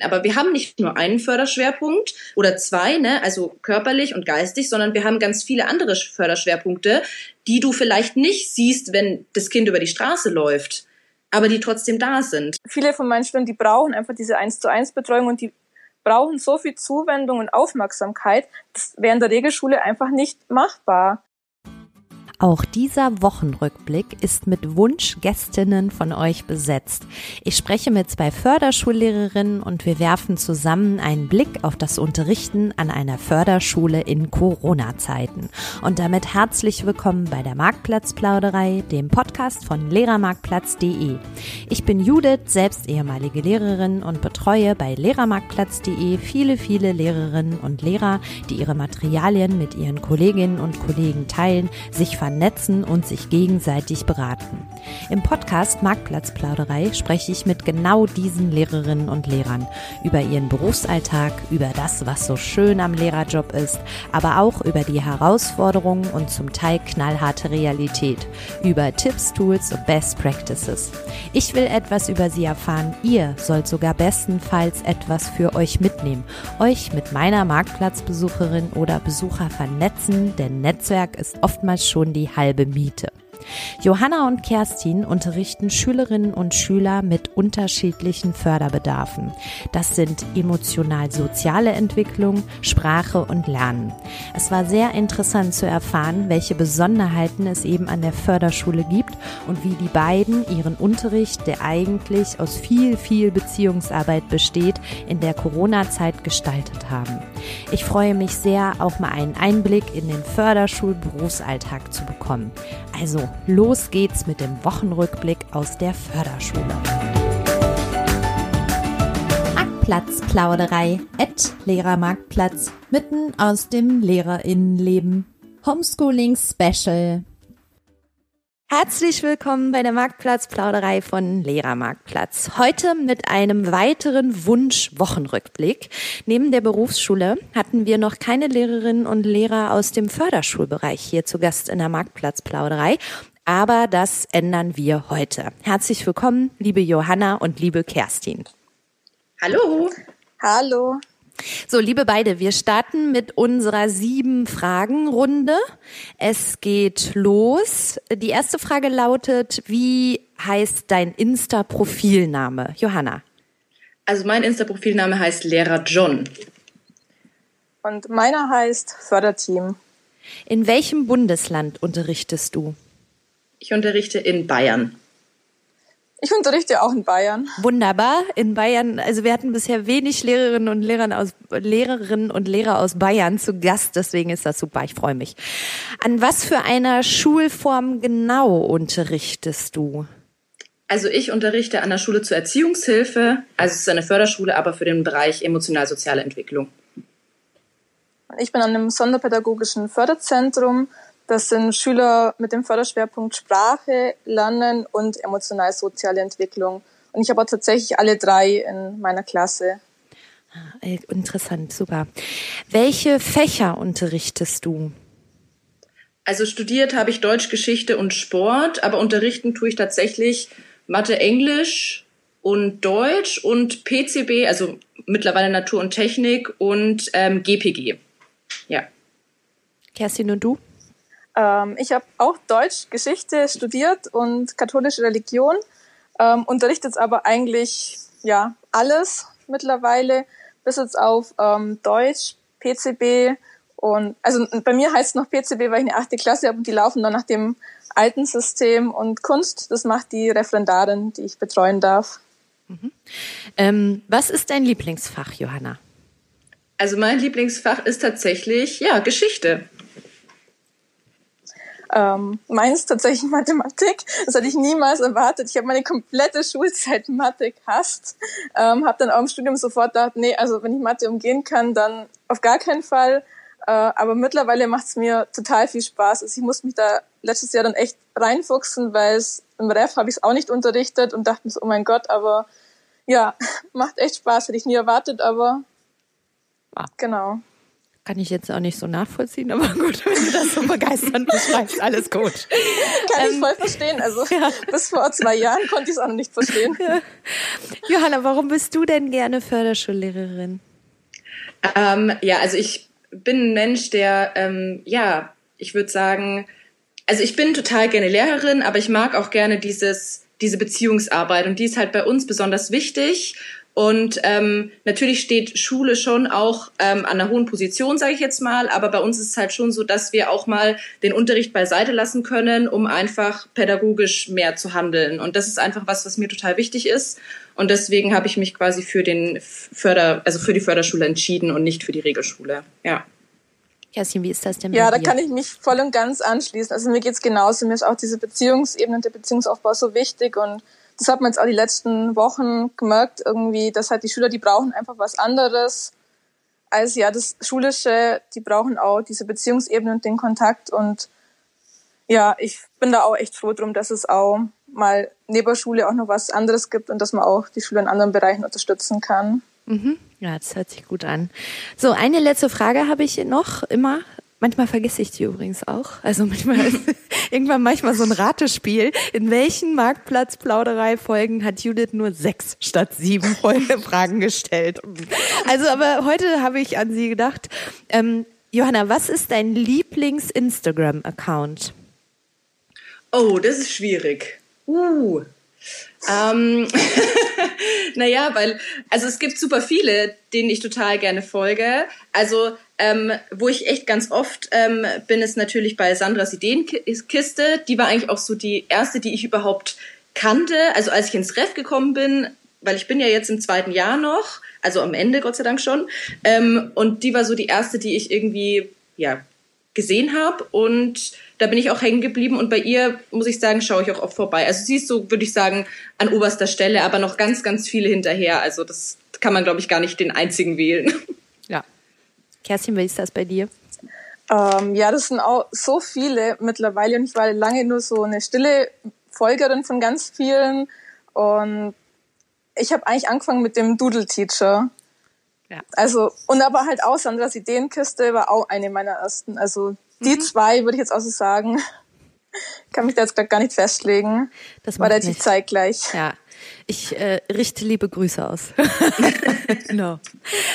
Aber wir haben nicht nur einen Förderschwerpunkt oder zwei, ne, also körperlich und geistig, sondern wir haben ganz viele andere Förderschwerpunkte, die du vielleicht nicht siehst, wenn das Kind über die Straße läuft, aber die trotzdem da sind. Viele von meinen Studenten, die brauchen einfach diese eins zu eins Betreuung und die brauchen so viel Zuwendung und Aufmerksamkeit, das wäre in der Regelschule einfach nicht machbar. Auch dieser Wochenrückblick ist mit Wunschgästinnen von euch besetzt. Ich spreche mit zwei Förderschullehrerinnen und wir werfen zusammen einen Blick auf das Unterrichten an einer Förderschule in Corona-Zeiten. Und damit herzlich willkommen bei der Marktplatzplauderei, dem Podcast von lehrermarktplatz.de. Ich bin Judith, selbst ehemalige Lehrerin und betreue bei lehrermarktplatz.de viele, viele Lehrerinnen und Lehrer, die ihre Materialien mit ihren Kolleginnen und Kollegen teilen, sich vernetzen und sich gegenseitig beraten. Im Podcast Marktplatzplauderei spreche ich mit genau diesen Lehrerinnen und Lehrern über ihren Berufsalltag, über das, was so schön am Lehrerjob ist, aber auch über die Herausforderungen und zum Teil knallharte Realität, über Tipps, Tools und Best Practices. Ich will etwas über sie erfahren. Ihr sollt sogar bestenfalls etwas für euch mitnehmen, euch mit meiner Marktplatzbesucherin oder Besucher vernetzen, denn Netzwerk ist oftmals schon die halbe Miete. Johanna und Kerstin unterrichten Schülerinnen und Schüler mit unterschiedlichen Förderbedarfen. Das sind emotional-soziale Entwicklung, Sprache und Lernen. Es war sehr interessant zu erfahren, welche Besonderheiten es eben an der Förderschule gibt und wie die beiden ihren Unterricht, der eigentlich aus viel, viel Beziehungsarbeit besteht, in der Corona-Zeit gestaltet haben. Ich freue mich sehr, auch mal einen Einblick in den Förderschulberufsalltag zu bekommen. Also los geht's mit dem Wochenrückblick aus der Förderschule. Marktplatzplauderei at Lehrermarktplatz mitten aus dem Lehrerinnenleben. Homeschooling Special Herzlich willkommen bei der Marktplatzplauderei von Lehrermarktplatz. Heute mit einem weiteren Wunsch-Wochenrückblick. Neben der Berufsschule hatten wir noch keine Lehrerinnen und Lehrer aus dem Förderschulbereich hier zu Gast in der Marktplatzplauderei. Aber das ändern wir heute. Herzlich willkommen, liebe Johanna und liebe Kerstin. Hallo. Hallo. So, liebe beide, wir starten mit unserer sieben Fragen Runde. Es geht los. Die erste Frage lautet, wie heißt dein Insta-Profilname? Johanna. Also mein Insta-Profilname heißt Lehrer John. Und meiner heißt Förderteam. In welchem Bundesland unterrichtest du? Ich unterrichte in Bayern. Ich unterrichte auch in Bayern. Wunderbar. In Bayern, also wir hatten bisher wenig Lehrerinnen und Lehrer aus, Lehrerinnen und Lehrer aus Bayern zu Gast, deswegen ist das super, ich freue mich. An was für einer Schulform genau unterrichtest du? Also ich unterrichte an der Schule zur Erziehungshilfe, also es ist eine Förderschule, aber für den Bereich emotional-soziale Entwicklung. Ich bin an einem sonderpädagogischen Förderzentrum das sind Schüler mit dem Förderschwerpunkt Sprache, Lernen und emotional-soziale Entwicklung. Und ich habe tatsächlich alle drei in meiner Klasse. Ah, interessant, super. Welche Fächer unterrichtest du? Also studiert habe ich Deutsch, Geschichte und Sport, aber unterrichten tue ich tatsächlich Mathe, Englisch und Deutsch und PCB, also mittlerweile Natur und Technik und ähm, GPG. Ja. Kerstin und du? Ähm, ich habe auch Deutsch, Geschichte studiert und katholische Religion, ähm, unterrichte jetzt aber eigentlich ja alles mittlerweile, bis jetzt auf ähm, Deutsch, PCB und also bei mir heißt es noch PCB, weil ich eine achte Klasse habe und die laufen dann nach dem alten System und Kunst, das macht die Referendarin, die ich betreuen darf. Mhm. Ähm, was ist dein Lieblingsfach, Johanna? Also mein Lieblingsfach ist tatsächlich ja Geschichte. Ähm, meins tatsächlich Mathematik. Das hatte ich niemals erwartet. Ich habe meine komplette Schulzeit Mathe gehasst. Ähm, habe dann auch im Studium sofort gedacht, nee, also wenn ich Mathe umgehen kann, dann auf gar keinen Fall. Äh, aber mittlerweile macht es mir total viel Spaß. Also ich muss mich da letztes Jahr dann echt reinfuchsen, weil es im Ref habe ich es auch nicht unterrichtet und dachte mir so, oh mein Gott, aber ja, macht echt Spaß. Hätte ich nie erwartet, aber ah. genau. Kann ich jetzt auch nicht so nachvollziehen, aber gut, wenn du das so begeisternd beschreibst, alles gut. Kann ähm, ich voll verstehen. Also ja. bis vor zwei Jahren konnte ich es auch noch nicht verstehen. Ja. Johanna, warum bist du denn gerne Förderschullehrerin? Ähm, ja, also ich bin ein Mensch, der, ähm, ja, ich würde sagen, also ich bin total gerne Lehrerin, aber ich mag auch gerne dieses, diese Beziehungsarbeit und die ist halt bei uns besonders wichtig. Und ähm, natürlich steht Schule schon auch ähm, an einer hohen Position, sage ich jetzt mal, aber bei uns ist es halt schon so, dass wir auch mal den Unterricht beiseite lassen können, um einfach pädagogisch mehr zu handeln. Und das ist einfach was, was mir total wichtig ist. Und deswegen habe ich mich quasi für den Förder, also für die Förderschule entschieden und nicht für die Regelschule. Ja. Kerstin, wie ist das denn? Ja, da kann ich mich voll und ganz anschließen. Also mir geht's genauso. Mir ist auch diese Beziehungsebene und der Beziehungsaufbau so wichtig und das hat man jetzt auch die letzten Wochen gemerkt, irgendwie, dass halt die Schüler, die brauchen einfach was anderes als ja das Schulische, die brauchen auch diese Beziehungsebene und den Kontakt und ja, ich bin da auch echt froh drum, dass es auch mal neben Schule auch noch was anderes gibt und dass man auch die Schule in anderen Bereichen unterstützen kann. Mhm. Ja, das hört sich gut an. So, eine letzte Frage habe ich noch immer. Manchmal vergesse ich die übrigens auch. Also manchmal irgendwann manchmal so ein Ratespiel. In welchen Marktplatz-Plauderei-Folgen hat Judith nur sechs statt sieben Fragen gestellt? Also, aber heute habe ich an sie gedacht. Ähm, Johanna, was ist dein Lieblings-Instagram-Account? Oh, das ist schwierig. Uh. Ähm, naja, weil, also es gibt super viele, denen ich total gerne folge. Also ähm, wo ich echt ganz oft ähm, bin, ist natürlich bei Sandras Ideenkiste. Die war eigentlich auch so die erste, die ich überhaupt kannte. Also als ich ins Ref gekommen bin, weil ich bin ja jetzt im zweiten Jahr noch, also am Ende Gott sei Dank schon. Ähm, und die war so die erste, die ich irgendwie ja gesehen habe und da bin ich auch hängen geblieben und bei ihr muss ich sagen schaue ich auch oft vorbei. Also sie ist so würde ich sagen an oberster Stelle, aber noch ganz ganz viele hinterher. Also das kann man glaube ich gar nicht den einzigen wählen. Kerstin, wie ist das bei dir? Ähm, ja, das sind auch so viele mittlerweile und ich war lange nur so eine stille Folgerin von ganz vielen und ich habe eigentlich angefangen mit dem Doodle Teacher. Ja. Also und aber halt auch Sandras Ideenkiste war auch eine meiner ersten. Also die mhm. zwei würde ich jetzt auch so sagen. Kann mich da jetzt gar nicht festlegen. Das war relativ zeitgleich. Ja, ich äh, richte liebe Grüße aus. genau.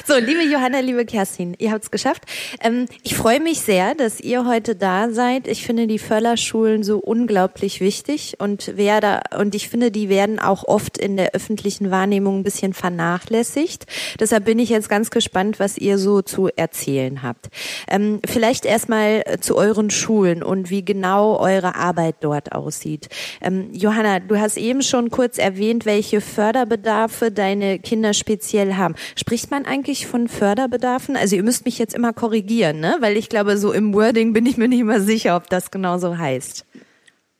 So, liebe Johanna, liebe Kerstin, ihr habt es geschafft. Ähm, ich freue mich sehr, dass ihr heute da seid. Ich finde die Förderschulen so unglaublich wichtig und wer da, und ich finde, die werden auch oft in der öffentlichen Wahrnehmung ein bisschen vernachlässigt. Deshalb bin ich jetzt ganz gespannt, was ihr so zu erzählen habt. Ähm, vielleicht erstmal zu euren Schulen und wie genau eure Arbeit dort aussieht. Ähm, Johanna, du hast eben schon kurz erwähnt, welche welche Förderbedarfe deine Kinder speziell haben. Spricht man eigentlich von Förderbedarfen? Also ihr müsst mich jetzt immer korrigieren, ne? Weil ich glaube, so im Wording bin ich mir nicht immer sicher, ob das genau so heißt.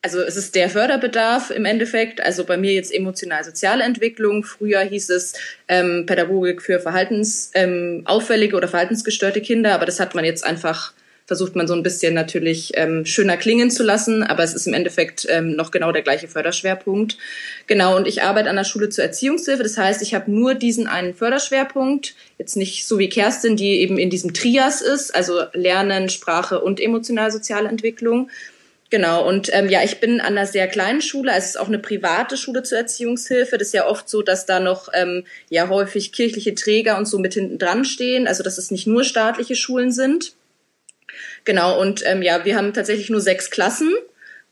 Also es ist der Förderbedarf im Endeffekt, also bei mir jetzt emotional-soziale Entwicklung. Früher hieß es ähm, Pädagogik für verhaltensauffällige ähm, oder verhaltensgestörte Kinder, aber das hat man jetzt einfach versucht man so ein bisschen natürlich ähm, schöner klingen zu lassen, aber es ist im Endeffekt ähm, noch genau der gleiche Förderschwerpunkt. Genau, und ich arbeite an der Schule zur Erziehungshilfe. Das heißt, ich habe nur diesen einen Förderschwerpunkt, jetzt nicht so wie Kerstin, die eben in diesem Trias ist, also Lernen, Sprache und emotional-soziale Entwicklung. Genau, und ähm, ja, ich bin an einer sehr kleinen Schule, also es ist auch eine private Schule zur Erziehungshilfe. Das ist ja oft so, dass da noch ähm, ja häufig kirchliche Träger und so mit hinten dran stehen, also dass es nicht nur staatliche Schulen sind. Genau, und ähm, ja, wir haben tatsächlich nur sechs Klassen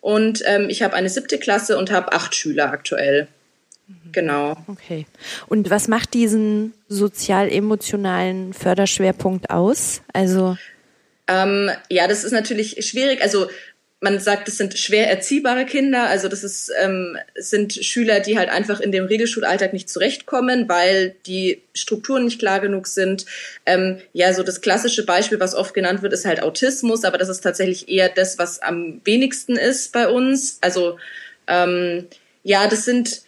und ähm, ich habe eine siebte Klasse und habe acht Schüler aktuell. Mhm. Genau. Okay. Und was macht diesen sozial-emotionalen Förderschwerpunkt aus? Also ähm, ja, das ist natürlich schwierig. Also man sagt, es sind schwer erziehbare Kinder. Also das ist, ähm, sind Schüler, die halt einfach in dem Regelschulalltag nicht zurechtkommen, weil die Strukturen nicht klar genug sind. Ähm, ja, so das klassische Beispiel, was oft genannt wird, ist halt Autismus, aber das ist tatsächlich eher das, was am wenigsten ist bei uns. Also ähm, ja, das sind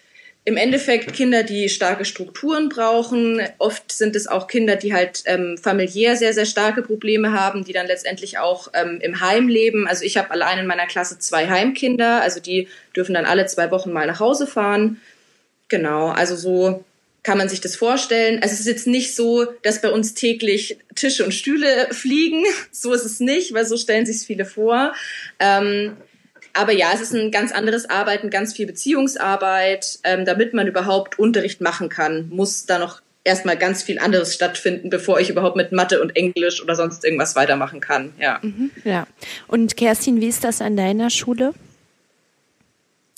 im Endeffekt Kinder, die starke Strukturen brauchen. Oft sind es auch Kinder, die halt ähm, familiär sehr, sehr starke Probleme haben, die dann letztendlich auch ähm, im Heim leben. Also ich habe allein in meiner Klasse zwei Heimkinder, also die dürfen dann alle zwei Wochen mal nach Hause fahren. Genau, also so kann man sich das vorstellen. Also es ist jetzt nicht so, dass bei uns täglich Tische und Stühle fliegen. So ist es nicht, weil so stellen sich viele vor. Ähm, aber ja, es ist ein ganz anderes Arbeiten, ganz viel Beziehungsarbeit. Ähm, damit man überhaupt Unterricht machen kann, muss da noch erstmal ganz viel anderes stattfinden, bevor ich überhaupt mit Mathe und Englisch oder sonst irgendwas weitermachen kann. Ja. Mhm, ja. Und Kerstin, wie ist das an deiner Schule?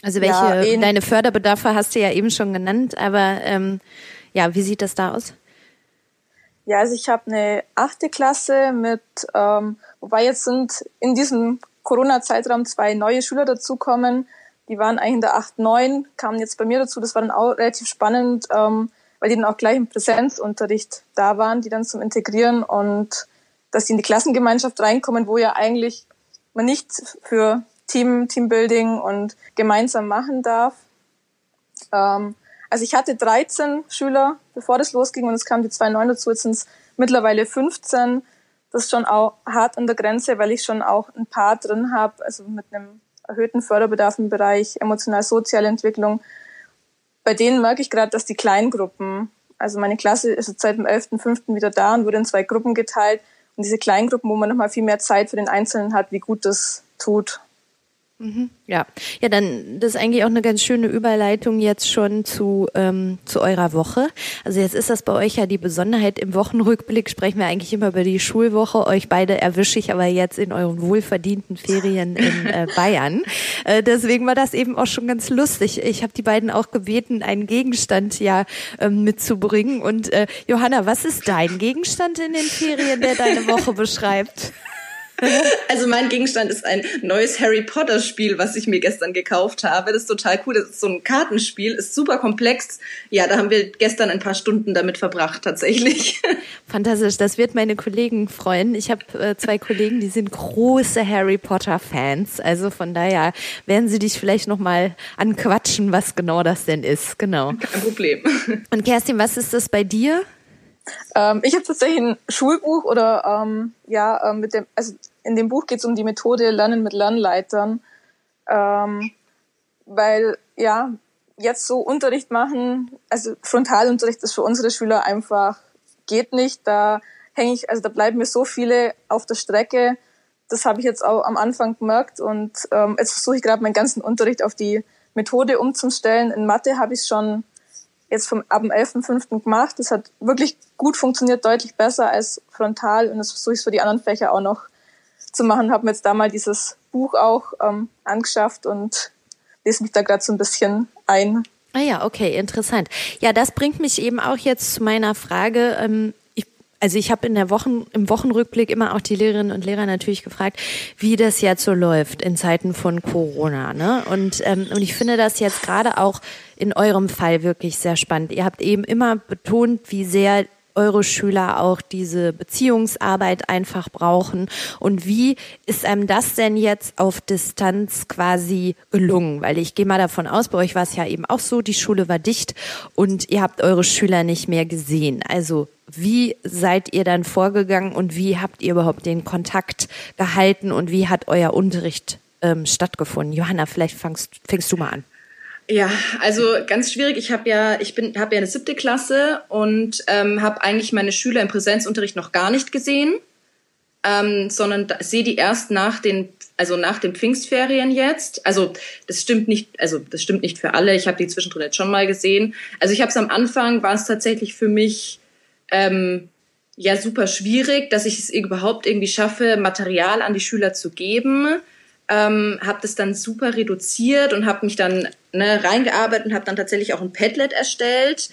Also welche ja, deine Förderbedarfe hast du ja eben schon genannt, aber ähm, ja, wie sieht das da aus? Ja, also ich habe eine achte Klasse mit, ähm, wobei jetzt sind in diesem Corona-Zeitraum zwei neue Schüler dazukommen. Die waren eigentlich in der 8, 9, kamen jetzt bei mir dazu. Das war dann auch relativ spannend, ähm, weil die dann auch gleich im Präsenzunterricht da waren, die dann zum Integrieren und dass die in die Klassengemeinschaft reinkommen, wo ja eigentlich man nicht für Team, Teambuilding und gemeinsam machen darf. Ähm, also ich hatte 13 Schüler, bevor das losging und es kamen die zwei neuen dazu, jetzt sind es mittlerweile 15. Das ist schon auch hart an der Grenze, weil ich schon auch ein paar drin habe, also mit einem erhöhten Förderbedarf im Bereich emotional-soziale Entwicklung. Bei denen merke ich gerade, dass die Kleingruppen, also meine Klasse ist jetzt seit dem 11.05. wieder da und wurde in zwei Gruppen geteilt. Und diese Kleingruppen, wo man nochmal viel mehr Zeit für den Einzelnen hat, wie gut das tut. Mhm. Ja, ja, dann das ist eigentlich auch eine ganz schöne Überleitung jetzt schon zu ähm, zu eurer Woche. Also jetzt ist das bei euch ja die Besonderheit im Wochenrückblick sprechen wir eigentlich immer über die Schulwoche. Euch beide erwische ich aber jetzt in euren wohlverdienten Ferien in äh, Bayern. Äh, deswegen war das eben auch schon ganz lustig. Ich habe die beiden auch gebeten, einen Gegenstand ja ähm, mitzubringen. Und äh, Johanna, was ist dein Gegenstand in den Ferien, der deine Woche beschreibt? Also mein Gegenstand ist ein neues Harry Potter Spiel, was ich mir gestern gekauft habe. Das ist total cool. Das ist so ein Kartenspiel, ist super komplex. Ja, da haben wir gestern ein paar Stunden damit verbracht, tatsächlich. Fantastisch, das wird meine Kollegen freuen. Ich habe äh, zwei Kollegen, die sind große Harry Potter Fans. Also von daher werden sie dich vielleicht nochmal anquatschen, was genau das denn ist. Genau. Kein Problem. Und Kerstin, was ist das bei dir? Ähm, ich habe tatsächlich ein Schulbuch oder ähm, ja, ähm, mit dem, also in dem Buch geht es um die Methode Lernen mit Lernleitern. Ähm, weil ja, jetzt so Unterricht machen, also Frontalunterricht ist für unsere Schüler einfach geht nicht. Da hänge ich, also da bleiben mir so viele auf der Strecke. Das habe ich jetzt auch am Anfang gemerkt und ähm, jetzt versuche ich gerade meinen ganzen Unterricht auf die Methode umzustellen. In Mathe habe ich schon jetzt vom, ab dem 11.05. gemacht. Das hat wirklich gut funktioniert, deutlich besser als frontal und das versuche ich für die anderen Fächer auch noch zu machen. Habe mir jetzt da mal dieses Buch auch ähm, angeschafft und lese mich da gerade so ein bisschen ein. Ah ja, okay, interessant. Ja, das bringt mich eben auch jetzt zu meiner Frage. Ähm, also ich habe in der Wochen, im Wochenrückblick immer auch die Lehrerinnen und Lehrer natürlich gefragt, wie das jetzt so läuft in Zeiten von Corona. Ne? Und, ähm, und ich finde das jetzt gerade auch in eurem Fall wirklich sehr spannend. Ihr habt eben immer betont, wie sehr eure Schüler auch diese Beziehungsarbeit einfach brauchen? Und wie ist einem das denn jetzt auf Distanz quasi gelungen? Weil ich gehe mal davon aus, bei euch war es ja eben auch so, die Schule war dicht und ihr habt eure Schüler nicht mehr gesehen. Also wie seid ihr dann vorgegangen und wie habt ihr überhaupt den Kontakt gehalten und wie hat euer Unterricht ähm, stattgefunden? Johanna, vielleicht fangst, fängst du mal an. Ja, also ganz schwierig. Ich habe ja, ich bin, habe ja eine siebte Klasse und ähm, habe eigentlich meine Schüler im Präsenzunterricht noch gar nicht gesehen, ähm, sondern sehe die erst nach den, also nach den Pfingstferien jetzt. Also das stimmt nicht, also das stimmt nicht für alle. Ich habe die zwischendrin jetzt schon mal gesehen. Also ich habe es am Anfang war es tatsächlich für mich ähm, ja super schwierig, dass ich es überhaupt irgendwie schaffe, Material an die Schüler zu geben ähm, habe das dann super reduziert und habe mich dann ne, reingearbeitet und habe dann tatsächlich auch ein Padlet erstellt.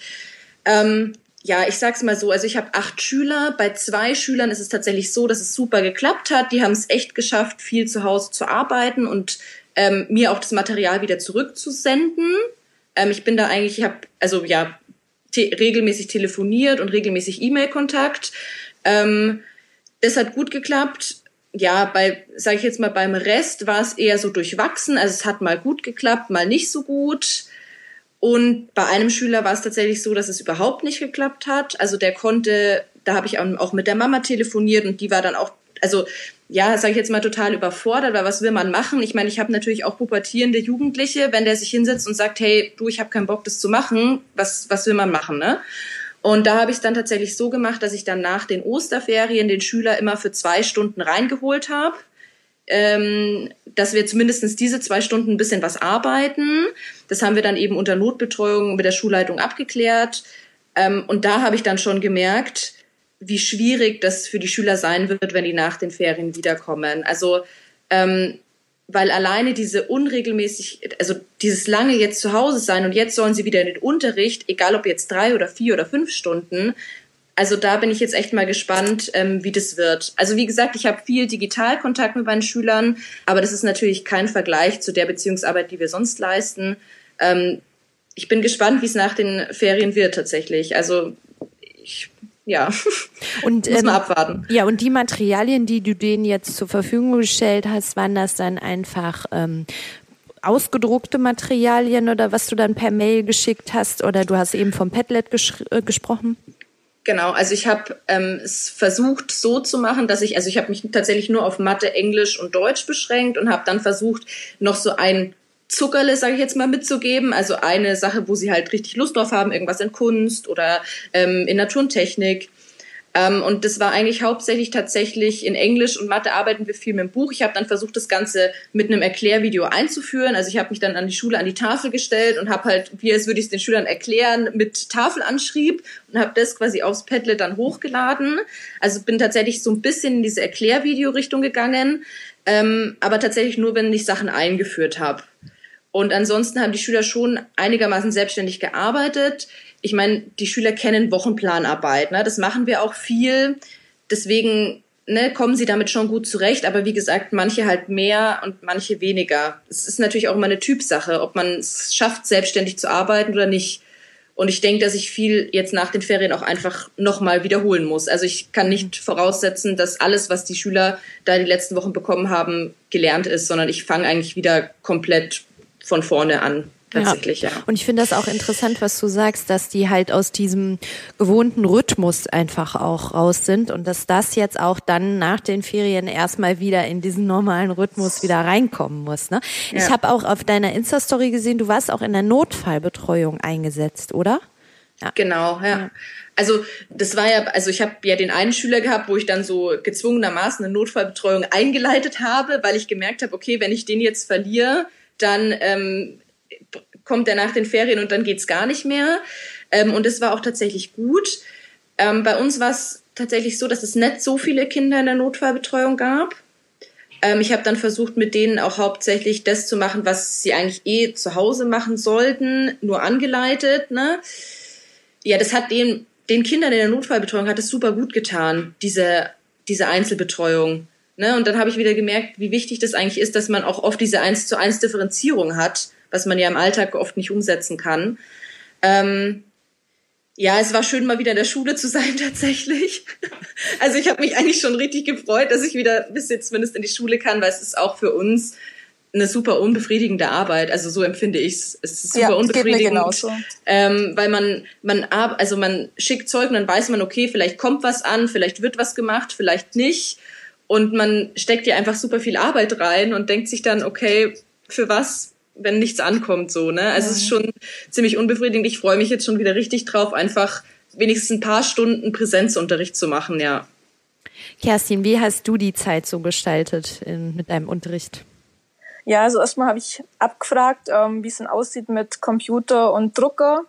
Ähm, ja, ich sag's mal so, also ich habe acht Schüler. Bei zwei Schülern ist es tatsächlich so, dass es super geklappt hat. Die haben es echt geschafft, viel zu Hause zu arbeiten und ähm, mir auch das Material wieder zurückzusenden. Ähm, ich bin da eigentlich, ich habe also ja te regelmäßig telefoniert und regelmäßig E-Mail-Kontakt. Ähm, das hat gut geklappt ja, bei, sage ich jetzt mal, beim Rest war es eher so durchwachsen. Also es hat mal gut geklappt, mal nicht so gut. Und bei einem Schüler war es tatsächlich so, dass es überhaupt nicht geklappt hat. Also der konnte, da habe ich auch mit der Mama telefoniert und die war dann auch, also ja, sage ich jetzt mal, total überfordert, weil was will man machen? Ich meine, ich habe natürlich auch pubertierende Jugendliche, wenn der sich hinsetzt und sagt, hey, du, ich habe keinen Bock, das zu machen, was, was will man machen, ne? Und da habe ich es dann tatsächlich so gemacht, dass ich dann nach den Osterferien den Schüler immer für zwei Stunden reingeholt habe, ähm, dass wir zumindest diese zwei Stunden ein bisschen was arbeiten. Das haben wir dann eben unter Notbetreuung mit der Schulleitung abgeklärt. Ähm, und da habe ich dann schon gemerkt, wie schwierig das für die Schüler sein wird, wenn die nach den Ferien wiederkommen. Also ähm, weil alleine diese unregelmäßig, also dieses lange jetzt zu Hause sein und jetzt sollen sie wieder in den Unterricht, egal ob jetzt drei oder vier oder fünf Stunden. Also da bin ich jetzt echt mal gespannt, ähm, wie das wird. Also wie gesagt, ich habe viel Digitalkontakt mit meinen Schülern, aber das ist natürlich kein Vergleich zu der Beziehungsarbeit, die wir sonst leisten. Ähm, ich bin gespannt, wie es nach den Ferien wird tatsächlich. Also ich ja, und, muss man ähm, abwarten. Ja, und die Materialien, die du denen jetzt zur Verfügung gestellt hast, waren das dann einfach ähm, ausgedruckte Materialien oder was du dann per Mail geschickt hast oder du hast eben vom Padlet äh, gesprochen? Genau, also ich habe ähm, es versucht so zu machen, dass ich, also ich habe mich tatsächlich nur auf Mathe, Englisch und Deutsch beschränkt und habe dann versucht, noch so ein Zuckerle, sage ich jetzt mal, mitzugeben. Also eine Sache, wo sie halt richtig Lust drauf haben, irgendwas in Kunst oder ähm, in Natur und Technik. Ähm, und das war eigentlich hauptsächlich tatsächlich in Englisch und Mathe arbeiten wir viel mit dem Buch. Ich habe dann versucht, das Ganze mit einem Erklärvideo einzuführen. Also ich habe mich dann an die Schule, an die Tafel gestellt und habe halt, wie es würde ich es den Schülern erklären, mit Tafelanschrieb und habe das quasi aufs Padlet dann hochgeladen. Also bin tatsächlich so ein bisschen in diese Erklärvideo-Richtung gegangen, ähm, aber tatsächlich nur, wenn ich Sachen eingeführt habe. Und ansonsten haben die Schüler schon einigermaßen selbstständig gearbeitet. Ich meine, die Schüler kennen Wochenplanarbeit. Ne? Das machen wir auch viel. Deswegen ne, kommen sie damit schon gut zurecht. Aber wie gesagt, manche halt mehr und manche weniger. Es ist natürlich auch immer eine Typsache, ob man es schafft, selbstständig zu arbeiten oder nicht. Und ich denke, dass ich viel jetzt nach den Ferien auch einfach nochmal wiederholen muss. Also ich kann nicht voraussetzen, dass alles, was die Schüler da die letzten Wochen bekommen haben, gelernt ist, sondern ich fange eigentlich wieder komplett von vorne an. Tatsächlich, ja. ja. Und ich finde das auch interessant, was du sagst, dass die halt aus diesem gewohnten Rhythmus einfach auch raus sind und dass das jetzt auch dann nach den Ferien erstmal wieder in diesen normalen Rhythmus wieder reinkommen muss. Ne? Ja. Ich habe auch auf deiner Insta-Story gesehen, du warst auch in der Notfallbetreuung eingesetzt, oder? Ja. Genau, ja. ja. Also das war ja, also ich habe ja den einen Schüler gehabt, wo ich dann so gezwungenermaßen eine Notfallbetreuung eingeleitet habe, weil ich gemerkt habe, okay, wenn ich den jetzt verliere, dann ähm, kommt er nach den Ferien und dann geht's gar nicht mehr. Ähm, und es war auch tatsächlich gut. Ähm, bei uns war es tatsächlich so, dass es nicht so viele Kinder in der Notfallbetreuung gab. Ähm, ich habe dann versucht, mit denen auch hauptsächlich das zu machen, was sie eigentlich eh zu Hause machen sollten, nur angeleitet. Ne? Ja, das hat den, den Kindern in der Notfallbetreuung hat es super gut getan, diese, diese Einzelbetreuung. Ne? Und dann habe ich wieder gemerkt, wie wichtig das eigentlich ist, dass man auch oft diese eins zu eins Differenzierung hat, was man ja im Alltag oft nicht umsetzen kann. Ähm, ja, es war schön, mal wieder in der Schule zu sein tatsächlich. Also ich habe mich eigentlich schon richtig gefreut, dass ich wieder bis jetzt zumindest in die Schule kann, weil es ist auch für uns eine super unbefriedigende Arbeit. Also so empfinde ich es. Es ist super ja, unbefriedigend, ähm, weil man man also man schickt Zeug und dann weiß man, okay, vielleicht kommt was an, vielleicht wird was gemacht, vielleicht nicht. Und man steckt ja einfach super viel Arbeit rein und denkt sich dann, okay, für was, wenn nichts ankommt, so, ne? Also ja. es ist schon ziemlich unbefriedigend. Ich freue mich jetzt schon wieder richtig drauf, einfach wenigstens ein paar Stunden Präsenzunterricht zu machen, ja. Kerstin, wie hast du die Zeit so gestaltet in, mit deinem Unterricht? Ja, also erstmal habe ich abgefragt, ähm, wie es denn aussieht mit Computer und Drucker.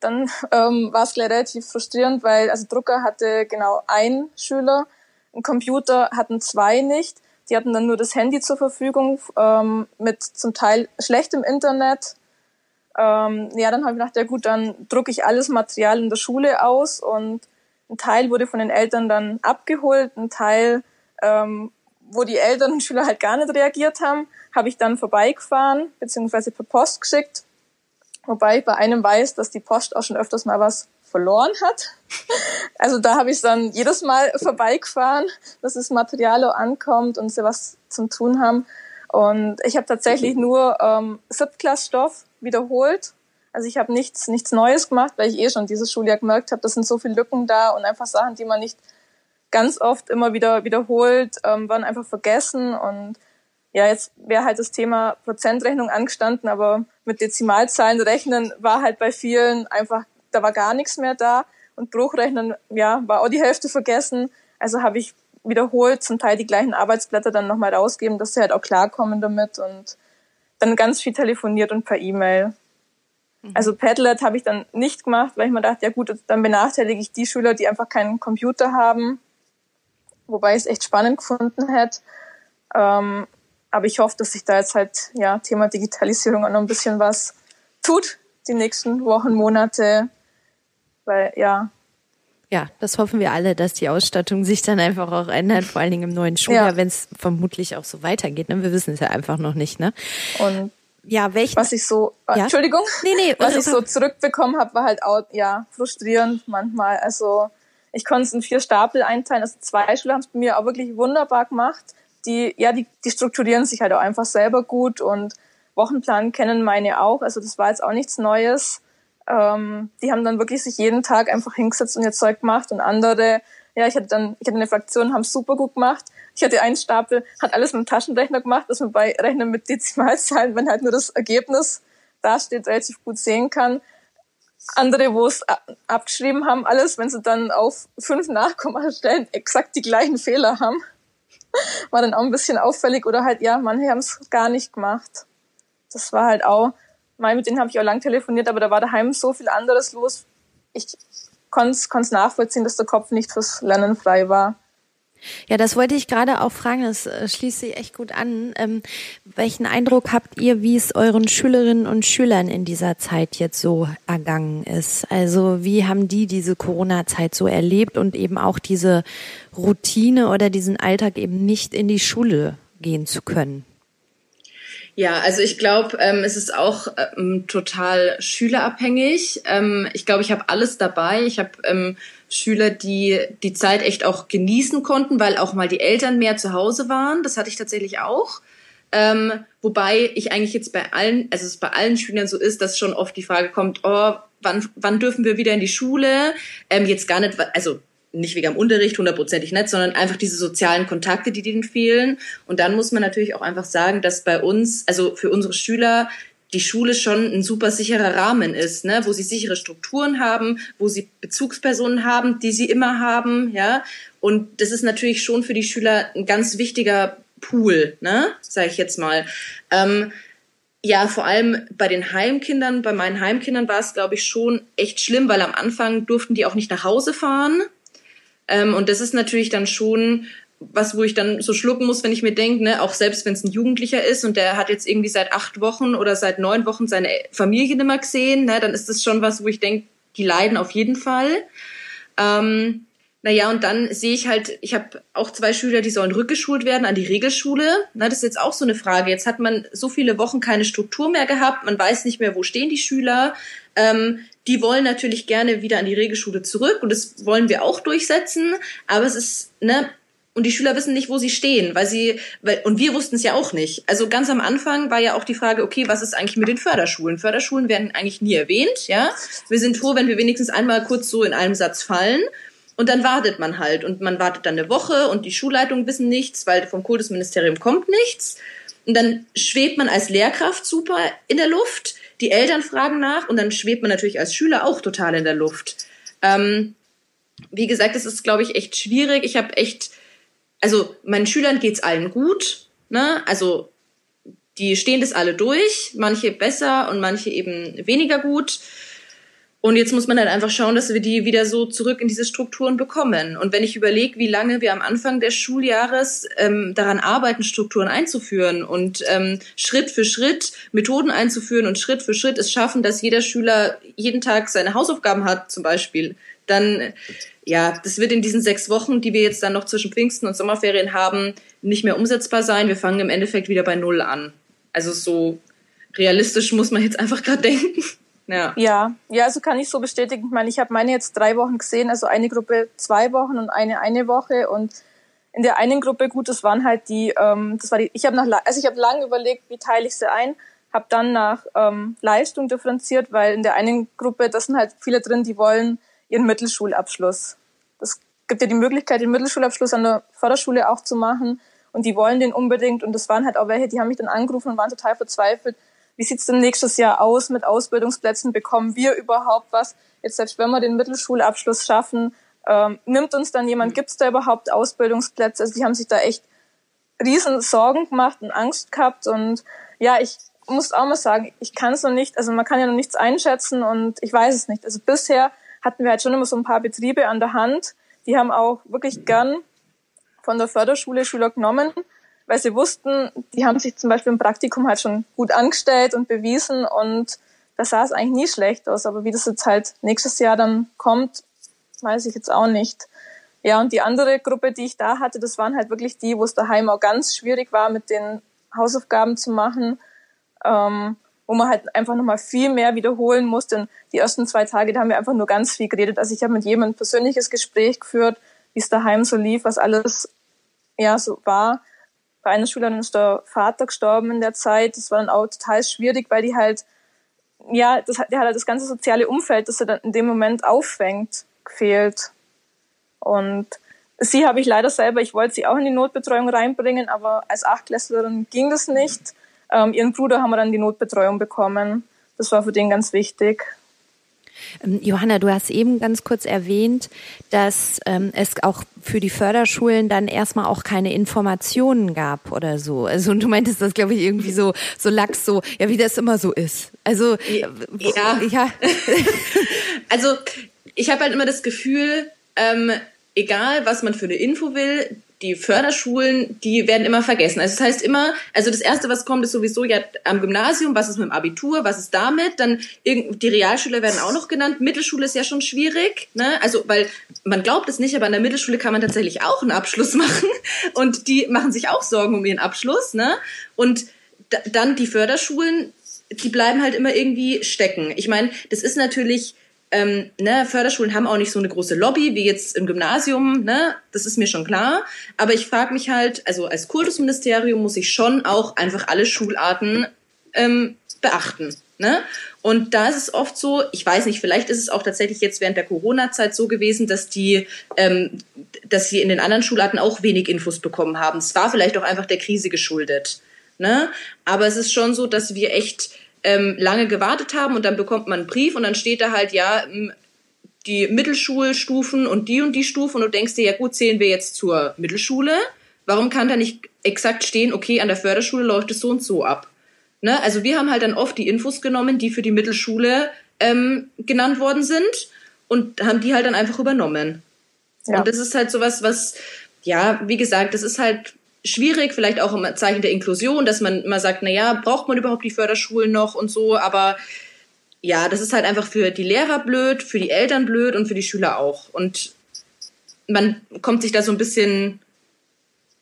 Dann ähm, war es gleich relativ frustrierend, weil also Drucker hatte genau ein Schüler ein Computer hatten zwei nicht. Die hatten dann nur das Handy zur Verfügung ähm, mit zum Teil schlechtem Internet. Ähm, ja, dann habe ich gedacht, ja gut, dann drucke ich alles Material in der Schule aus und ein Teil wurde von den Eltern dann abgeholt, ein Teil, ähm, wo die Eltern und Schüler halt gar nicht reagiert haben, habe ich dann vorbeigefahren, beziehungsweise per Post geschickt. Wobei ich bei einem weiß, dass die Post auch schon öfters mal was verloren hat. Also da habe ich dann jedes Mal vorbeigefahren, dass das Material ankommt und sie was zum Tun haben. Und ich habe tatsächlich nur ähm, Siebtklassstoff wiederholt. Also ich habe nichts, nichts Neues gemacht, weil ich eh schon dieses Schuljahr gemerkt habe, das sind so viele Lücken da und einfach Sachen, die man nicht ganz oft immer wieder wiederholt, ähm, waren einfach vergessen und ja, jetzt wäre halt das Thema Prozentrechnung angestanden, aber mit Dezimalzahlen rechnen war halt bei vielen einfach, da war gar nichts mehr da und Bruchrechnen, ja, war auch die Hälfte vergessen. Also habe ich wiederholt zum Teil die gleichen Arbeitsblätter dann nochmal rausgeben, dass sie halt auch klarkommen damit und dann ganz viel telefoniert und per E-Mail. Mhm. Also Padlet habe ich dann nicht gemacht, weil ich mir dachte, ja gut, dann benachteilige ich die Schüler, die einfach keinen Computer haben, wobei ich es echt spannend gefunden hätte. Ähm, aber ich hoffe, dass sich da jetzt halt, ja, Thema Digitalisierung auch noch ein bisschen was tut, die nächsten Wochen, Monate. Weil, ja. Ja, das hoffen wir alle, dass die Ausstattung sich dann einfach auch ändert, vor allen Dingen im neuen Schuljahr, ja. wenn es vermutlich auch so weitergeht. Ne? Wir wissen es ja einfach noch nicht, ne? Und ja, welchen? Was ich so, äh, ja? Entschuldigung, nee, nee, was ich so zurückbekommen habe, war halt auch, ja, frustrierend manchmal. Also ich konnte es in vier Stapel einteilen. Also zwei Schüler haben es bei mir auch wirklich wunderbar gemacht die, ja, die, die strukturieren sich halt auch einfach selber gut und Wochenplan kennen meine auch. Also das war jetzt auch nichts Neues. Ähm, die haben dann wirklich sich jeden Tag einfach hingesetzt und ihr Zeug gemacht und andere, ja, ich hatte dann, ich hatte eine Fraktion, haben super gut gemacht. Ich hatte einen Stapel, hat alles mit dem Taschenrechner gemacht, dass man bei Rechnen mit Dezimalzahlen, wenn halt nur das Ergebnis dasteht, relativ gut sehen kann. Andere, wo es abgeschrieben haben, alles, wenn sie dann auf fünf Nachkommastellen exakt die gleichen Fehler haben war dann auch ein bisschen auffällig oder halt, ja, manche haben es gar nicht gemacht. Das war halt auch, mal mit denen habe ich auch lang telefoniert, aber da war daheim so viel anderes los. Ich konnte es nachvollziehen, dass der Kopf nicht fürs Lernen frei war. Ja, das wollte ich gerade auch fragen, das äh, schließt sich echt gut an. Ähm, welchen Eindruck habt ihr, wie es euren Schülerinnen und Schülern in dieser Zeit jetzt so ergangen ist? Also wie haben die diese Corona-Zeit so erlebt und eben auch diese Routine oder diesen Alltag eben nicht in die Schule gehen zu können? Ja, also ich glaube, ähm, es ist auch ähm, total schülerabhängig. Ähm, ich glaube, ich habe alles dabei. Ich habe ähm, Schüler, die die Zeit echt auch genießen konnten, weil auch mal die Eltern mehr zu Hause waren. Das hatte ich tatsächlich auch. Ähm, wobei ich eigentlich jetzt bei allen, also es bei allen Schülern so ist, dass schon oft die Frage kommt, oh, wann, wann dürfen wir wieder in die Schule? Ähm, jetzt gar nicht, also nicht wegen am Unterricht, hundertprozentig nicht, sondern einfach diese sozialen Kontakte, die denen fehlen. Und dann muss man natürlich auch einfach sagen, dass bei uns, also für unsere Schüler, die Schule schon ein super sicherer Rahmen ist, ne? wo sie sichere Strukturen haben, wo sie Bezugspersonen haben, die sie immer haben, ja. Und das ist natürlich schon für die Schüler ein ganz wichtiger Pool, ne, sage ich jetzt mal. Ähm, ja, vor allem bei den Heimkindern, bei meinen Heimkindern war es, glaube ich, schon echt schlimm, weil am Anfang durften die auch nicht nach Hause fahren. Ähm, und das ist natürlich dann schon was, wo ich dann so schlucken muss, wenn ich mir denke, ne, auch selbst wenn es ein Jugendlicher ist und der hat jetzt irgendwie seit acht Wochen oder seit neun Wochen seine Familie nicht mehr gesehen, ne, dann ist das schon was, wo ich denke, die leiden auf jeden Fall. Ähm, naja, und dann sehe ich halt, ich habe auch zwei Schüler, die sollen rückgeschult werden an die Regelschule. Na, das ist jetzt auch so eine Frage. Jetzt hat man so viele Wochen keine Struktur mehr gehabt, man weiß nicht mehr, wo stehen die Schüler. Ähm, die wollen natürlich gerne wieder an die Regelschule zurück und das wollen wir auch durchsetzen. Aber es ist, ne, und die Schüler wissen nicht, wo sie stehen, weil sie, weil, und wir wussten es ja auch nicht. Also ganz am Anfang war ja auch die Frage, okay, was ist eigentlich mit den Förderschulen? Förderschulen werden eigentlich nie erwähnt, ja. Wir sind froh, wenn wir wenigstens einmal kurz so in einem Satz fallen. Und dann wartet man halt. Und man wartet dann eine Woche und die Schulleitungen wissen nichts, weil vom Kultusministerium kommt nichts. Und dann schwebt man als Lehrkraft super in der Luft. Die Eltern fragen nach und dann schwebt man natürlich als Schüler auch total in der Luft. Ähm, wie gesagt, es ist, glaube ich, echt schwierig. Ich habe echt also meinen Schülern geht's allen gut, ne? Also die stehen das alle durch, manche besser und manche eben weniger gut. Und jetzt muss man halt einfach schauen, dass wir die wieder so zurück in diese Strukturen bekommen. Und wenn ich überlege, wie lange wir am Anfang des Schuljahres ähm, daran arbeiten, Strukturen einzuführen und ähm, Schritt für Schritt Methoden einzuführen und Schritt für Schritt es schaffen, dass jeder Schüler jeden Tag seine Hausaufgaben hat, zum Beispiel, dann ja, das wird in diesen sechs Wochen, die wir jetzt dann noch zwischen Pfingsten und Sommerferien haben, nicht mehr umsetzbar sein. Wir fangen im Endeffekt wieder bei Null an. Also so realistisch muss man jetzt einfach gerade denken. Ja. ja, ja, also kann ich so bestätigen. Ich meine, ich habe meine jetzt drei Wochen gesehen, also eine Gruppe zwei Wochen und eine eine Woche und in der einen Gruppe, gut, das waren halt die, ähm, das war die, ich habe nach, also ich habe lange überlegt, wie teile ich sie ein, habe dann nach ähm, Leistung differenziert, weil in der einen Gruppe, das sind halt viele drin, die wollen ihren Mittelschulabschluss. Das gibt ja die Möglichkeit, den Mittelschulabschluss an der Förderschule auch zu machen und die wollen den unbedingt und das waren halt auch welche, die haben mich dann angerufen und waren total verzweifelt. Wie sieht's denn nächstes Jahr aus mit Ausbildungsplätzen? Bekommen wir überhaupt was? Jetzt selbst wenn wir den Mittelschulabschluss schaffen, ähm, nimmt uns dann jemand, gibt's da überhaupt Ausbildungsplätze? Also die haben sich da echt riesen Sorgen gemacht und Angst gehabt und ja, ich muss auch mal sagen, ich kann es noch nicht, also man kann ja noch nichts einschätzen und ich weiß es nicht. Also bisher hatten wir halt schon immer so ein paar Betriebe an der Hand, die haben auch wirklich gern von der Förderschule Schüler genommen, weil sie wussten, die haben sich zum Beispiel im Praktikum halt schon gut angestellt und bewiesen und da sah es eigentlich nie schlecht aus. Aber wie das jetzt halt nächstes Jahr dann kommt, weiß ich jetzt auch nicht. Ja, und die andere Gruppe, die ich da hatte, das waren halt wirklich die, wo es daheim auch ganz schwierig war, mit den Hausaufgaben zu machen, ähm, wo man halt einfach nochmal viel mehr wiederholen musste. die ersten zwei Tage, da haben wir einfach nur ganz viel geredet. Also ich habe mit jemandem ein persönliches Gespräch geführt, wie es daheim so lief, was alles ja so war. Bei einer Schülerin ist der Vater gestorben in der Zeit. Das war dann auch total schwierig, weil die halt, ja, das, der hat halt das ganze soziale Umfeld, das er dann in dem Moment auffängt, gefehlt. Und sie habe ich leider selber, ich wollte sie auch in die Notbetreuung reinbringen, aber als Achtklässlerin ging das nicht. Ähm, ihren Bruder haben wir dann die Notbetreuung bekommen. Das war für den ganz wichtig. Ähm, Johanna, du hast eben ganz kurz erwähnt, dass ähm, es auch für die Förderschulen dann erstmal auch keine Informationen gab oder so. Also und du meintest das, glaube ich, irgendwie so so lax so, ja, wie das immer so ist. Also ja, ja. also ich habe halt immer das Gefühl, ähm, egal was man für eine Info will, die Förderschulen, die werden immer vergessen. Also das heißt immer, also das erste, was kommt, ist sowieso ja am Gymnasium, was ist mit dem Abitur, was ist damit? Dann die Realschüler werden auch noch genannt. Mittelschule ist ja schon schwierig, ne? Also weil man glaubt es nicht, aber an der Mittelschule kann man tatsächlich auch einen Abschluss machen und die machen sich auch Sorgen um ihren Abschluss, ne? Und dann die Förderschulen, die bleiben halt immer irgendwie stecken. Ich meine, das ist natürlich ähm, ne, Förderschulen haben auch nicht so eine große Lobby wie jetzt im Gymnasium, ne? Das ist mir schon klar. Aber ich frage mich halt, also als Kultusministerium muss ich schon auch einfach alle Schularten ähm, beachten. Ne? Und da ist es oft so, ich weiß nicht, vielleicht ist es auch tatsächlich jetzt während der Corona-Zeit so gewesen, dass die, ähm, dass sie in den anderen Schularten auch wenig Infos bekommen haben. Es war vielleicht auch einfach der Krise geschuldet. Ne? Aber es ist schon so, dass wir echt ähm, lange gewartet haben und dann bekommt man einen Brief und dann steht da halt, ja, die Mittelschulstufen und die und die Stufen und du denkst dir, ja gut, zählen wir jetzt zur Mittelschule. Warum kann da nicht exakt stehen, okay, an der Förderschule läuft es so und so ab? Ne? Also wir haben halt dann oft die Infos genommen, die für die Mittelschule ähm, genannt worden sind und haben die halt dann einfach übernommen. Ja. Und das ist halt sowas, was, ja, wie gesagt, das ist halt schwierig, vielleicht auch im Zeichen der Inklusion, dass man immer sagt, na ja, braucht man überhaupt die Förderschulen noch und so, aber ja, das ist halt einfach für die Lehrer blöd, für die Eltern blöd und für die Schüler auch. Und man kommt sich da so ein bisschen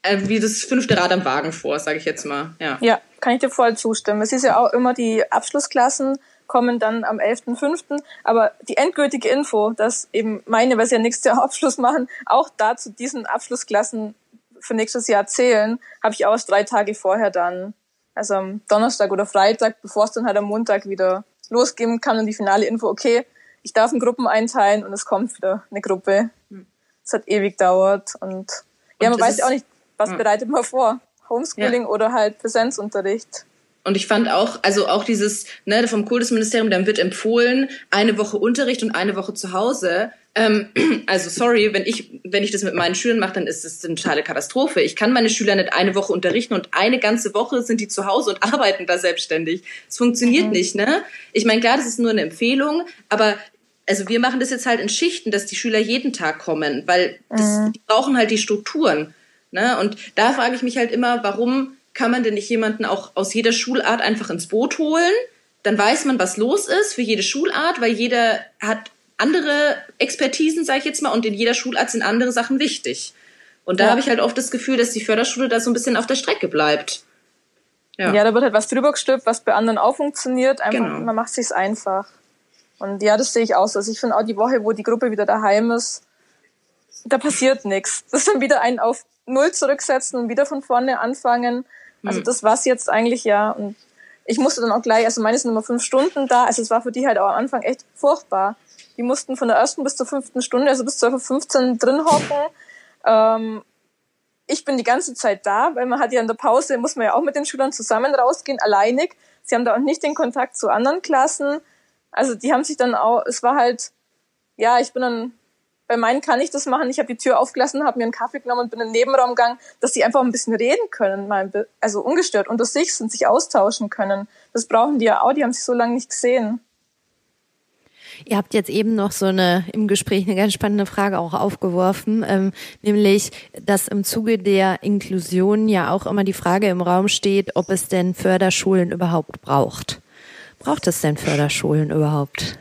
äh, wie das fünfte Rad am Wagen vor, sage ich jetzt mal. Ja. ja, kann ich dir voll zustimmen. Es ist ja auch immer die Abschlussklassen kommen dann am 11.05. Aber die endgültige Info, dass eben meine, weil sie ja nächstes Jahr Abschluss machen, auch da zu diesen Abschlussklassen für nächstes Jahr zählen, habe ich auch erst drei Tage vorher dann, also am Donnerstag oder Freitag, bevor es dann halt am Montag wieder losgehen kann und die finale Info, okay, ich darf in Gruppen einteilen und es kommt wieder eine Gruppe. Hm. Es hat ewig dauert und, und ja, man weiß ja auch nicht, was hm. bereitet man vor? Homeschooling ja. oder halt Präsenzunterricht. Und ich fand auch, also auch dieses, ne, vom Kultusministerium, dann wird empfohlen, eine Woche Unterricht und eine Woche zu Hause. Ähm, also sorry, wenn ich, wenn ich das mit meinen Schülern mache, dann ist das eine totale Katastrophe. Ich kann meine Schüler nicht eine Woche unterrichten und eine ganze Woche sind die zu Hause und arbeiten da selbstständig. Es funktioniert mhm. nicht, ne? Ich meine, klar, das ist nur eine Empfehlung, aber also wir machen das jetzt halt in Schichten, dass die Schüler jeden Tag kommen, weil das, mhm. die brauchen halt die Strukturen. Ne? Und da frage ich mich halt immer, warum kann man denn nicht jemanden auch aus jeder Schulart einfach ins Boot holen? Dann weiß man, was los ist für jede Schulart, weil jeder hat andere Expertisen, sage ich jetzt mal, und in jeder Schulart sind andere Sachen wichtig. Und da ja. habe ich halt oft das Gefühl, dass die Förderschule da so ein bisschen auf der Strecke bleibt. Ja, ja da wird halt was drüber gestülpt, was bei anderen auch funktioniert. Einfach, genau. man macht sich's einfach. Und ja, das sehe ich auch so. Also ich finde auch die Woche, wo die Gruppe wieder daheim ist, da passiert nichts. Das ist dann wieder einen auf Null zurücksetzen und wieder von vorne anfangen. Also mhm. das war's jetzt eigentlich ja. Und ich musste dann auch gleich, also meine sind immer fünf Stunden da. Also es war für die halt auch am Anfang echt furchtbar. die mussten von der ersten bis zur fünften Stunde, also bis zur 15 drin hocken. Ähm, ich bin die ganze Zeit da, weil man hat ja in der Pause, muss man ja auch mit den Schülern zusammen rausgehen, alleinig. Sie haben da auch nicht den Kontakt zu anderen Klassen. Also die haben sich dann auch, es war halt, ja, ich bin dann, bei meinen kann ich das machen. Ich habe die Tür aufgelassen, habe mir einen Kaffee genommen und bin in den Nebenraum gegangen, dass die einfach ein bisschen reden können, mal, also ungestört unter sich sind, sich austauschen können. Das brauchen die ja auch, die haben sich so lange nicht gesehen. Ihr habt jetzt eben noch so eine im Gespräch eine ganz spannende Frage auch aufgeworfen, ähm, nämlich, dass im Zuge der Inklusion ja auch immer die Frage im Raum steht, ob es denn Förderschulen überhaupt braucht. Braucht es denn Förderschulen überhaupt?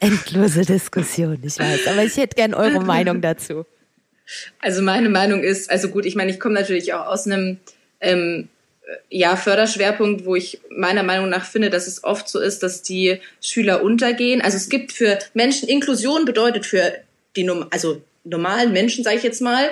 Endlose Diskussion, ich weiß, aber ich hätte gern eure Meinung dazu. Also meine Meinung ist, also gut, ich meine, ich komme natürlich auch aus einem ähm, ja, Förderschwerpunkt, wo ich meiner Meinung nach finde, dass es oft so ist, dass die Schüler untergehen. Also es gibt für Menschen, Inklusion bedeutet für die, also normalen Menschen, sage ich jetzt mal,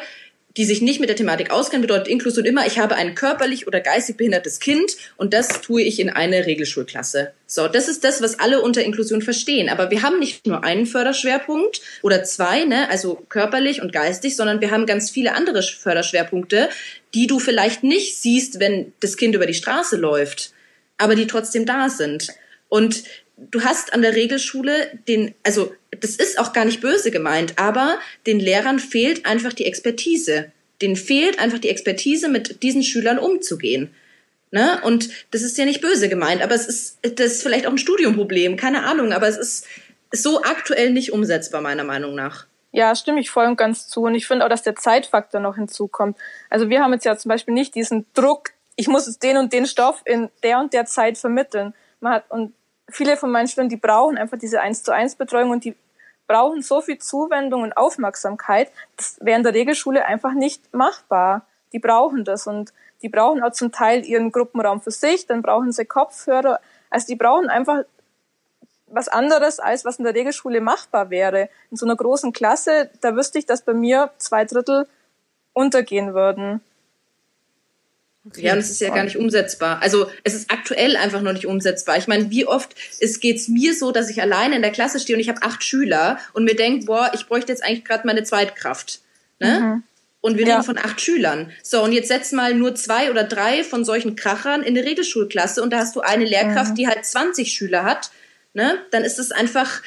die sich nicht mit der Thematik auskennen, bedeutet Inklusion immer, ich habe ein körperlich oder geistig behindertes Kind und das tue ich in eine Regelschulklasse. So, das ist das, was alle unter Inklusion verstehen. Aber wir haben nicht nur einen Förderschwerpunkt oder zwei, ne, also körperlich und geistig, sondern wir haben ganz viele andere Förderschwerpunkte, die du vielleicht nicht siehst, wenn das Kind über die Straße läuft, aber die trotzdem da sind. Und du hast an der Regelschule den, also das ist auch gar nicht böse gemeint, aber den Lehrern fehlt einfach die Expertise. Denen fehlt einfach die Expertise, mit diesen Schülern umzugehen. Ne? Und das ist ja nicht böse gemeint, aber es ist, das ist vielleicht auch ein Studiumproblem, keine Ahnung, aber es ist so aktuell nicht umsetzbar, meiner Meinung nach. Ja, stimme ich voll und ganz zu. Und ich finde auch, dass der Zeitfaktor noch hinzukommt. Also wir haben jetzt ja zum Beispiel nicht diesen Druck, ich muss jetzt den und den Stoff in der und der Zeit vermitteln. Man hat, und viele von meinen Schülern, die brauchen einfach diese eins zu eins Betreuung und die brauchen so viel Zuwendung und Aufmerksamkeit, das wäre in der Regelschule einfach nicht machbar. Die brauchen das und die brauchen auch zum Teil ihren Gruppenraum für sich, dann brauchen sie Kopfhörer. Also die brauchen einfach was anderes, als was in der Regelschule machbar wäre. In so einer großen Klasse, da wüsste ich, dass bei mir zwei Drittel untergehen würden. Okay. Ja, und es ist ja gar nicht umsetzbar. Also es ist aktuell einfach noch nicht umsetzbar. Ich meine, wie oft es geht's mir so, dass ich alleine in der Klasse stehe und ich habe acht Schüler und mir denke, boah, ich bräuchte jetzt eigentlich gerade meine Zweitkraft. Ne? Mhm. Und wir ja. reden von acht Schülern. So, und jetzt setz mal nur zwei oder drei von solchen Krachern in eine Regelschulklasse und da hast du eine Lehrkraft, mhm. die halt 20 Schüler hat. Ne? Dann ist es einfach,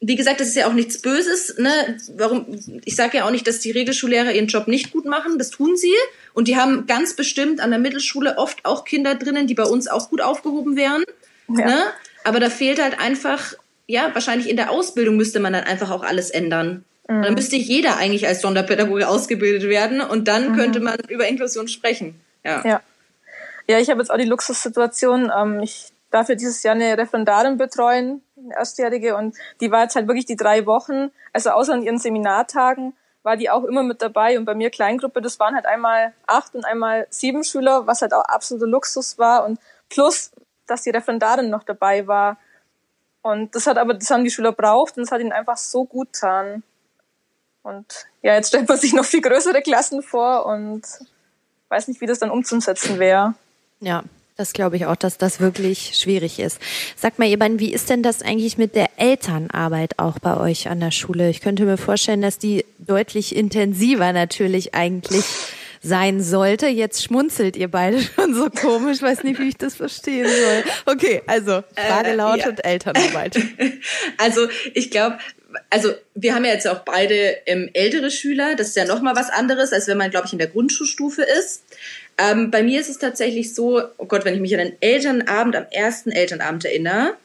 wie gesagt, das ist ja auch nichts Böses. Ne? Warum? Ich sage ja auch nicht, dass die Regelschullehrer ihren Job nicht gut machen. Das tun sie. Und die haben ganz bestimmt an der Mittelschule oft auch Kinder drinnen, die bei uns auch gut aufgehoben wären. Ja. Ne? Aber da fehlt halt einfach, ja, wahrscheinlich in der Ausbildung müsste man dann einfach auch alles ändern. Mhm. dann müsste jeder eigentlich als Sonderpädagoge ausgebildet werden und dann mhm. könnte man über Inklusion sprechen. Ja. Ja, ja ich habe jetzt auch die Luxussituation. Ähm, ich darf ja dieses Jahr eine Referendarin betreuen, Erstjährige, und die war jetzt halt wirklich die drei Wochen, also außer an ihren Seminartagen, war die auch immer mit dabei. Und bei mir Kleingruppe, das waren halt einmal acht und einmal sieben Schüler, was halt auch absoluter Luxus war. Und plus, dass die Referendarin noch dabei war. Und das hat aber, das haben die Schüler braucht und das hat ihnen einfach so gut getan. Und ja, jetzt stellt man sich noch viel größere Klassen vor und weiß nicht, wie das dann umzusetzen wäre. Ja, das glaube ich auch, dass das wirklich schwierig ist. Sag mal, ihr beiden, wie ist denn das eigentlich mit der Elternarbeit auch bei euch an der Schule? Ich könnte mir vorstellen, dass die deutlich intensiver natürlich eigentlich sein sollte. Jetzt schmunzelt ihr beide schon so komisch, weiß nicht, wie ich das verstehen soll. Okay, also Frage äh, lautet ja. Elternarbeit. Also ich glaube, also wir haben ja jetzt auch beide ähm, ältere Schüler. Das ist ja noch mal was anderes, als wenn man, glaube ich, in der Grundschulstufe ist. Ähm, bei mir ist es tatsächlich so, oh Gott, wenn ich mich an den Elternabend, am ersten Elternabend erinnere,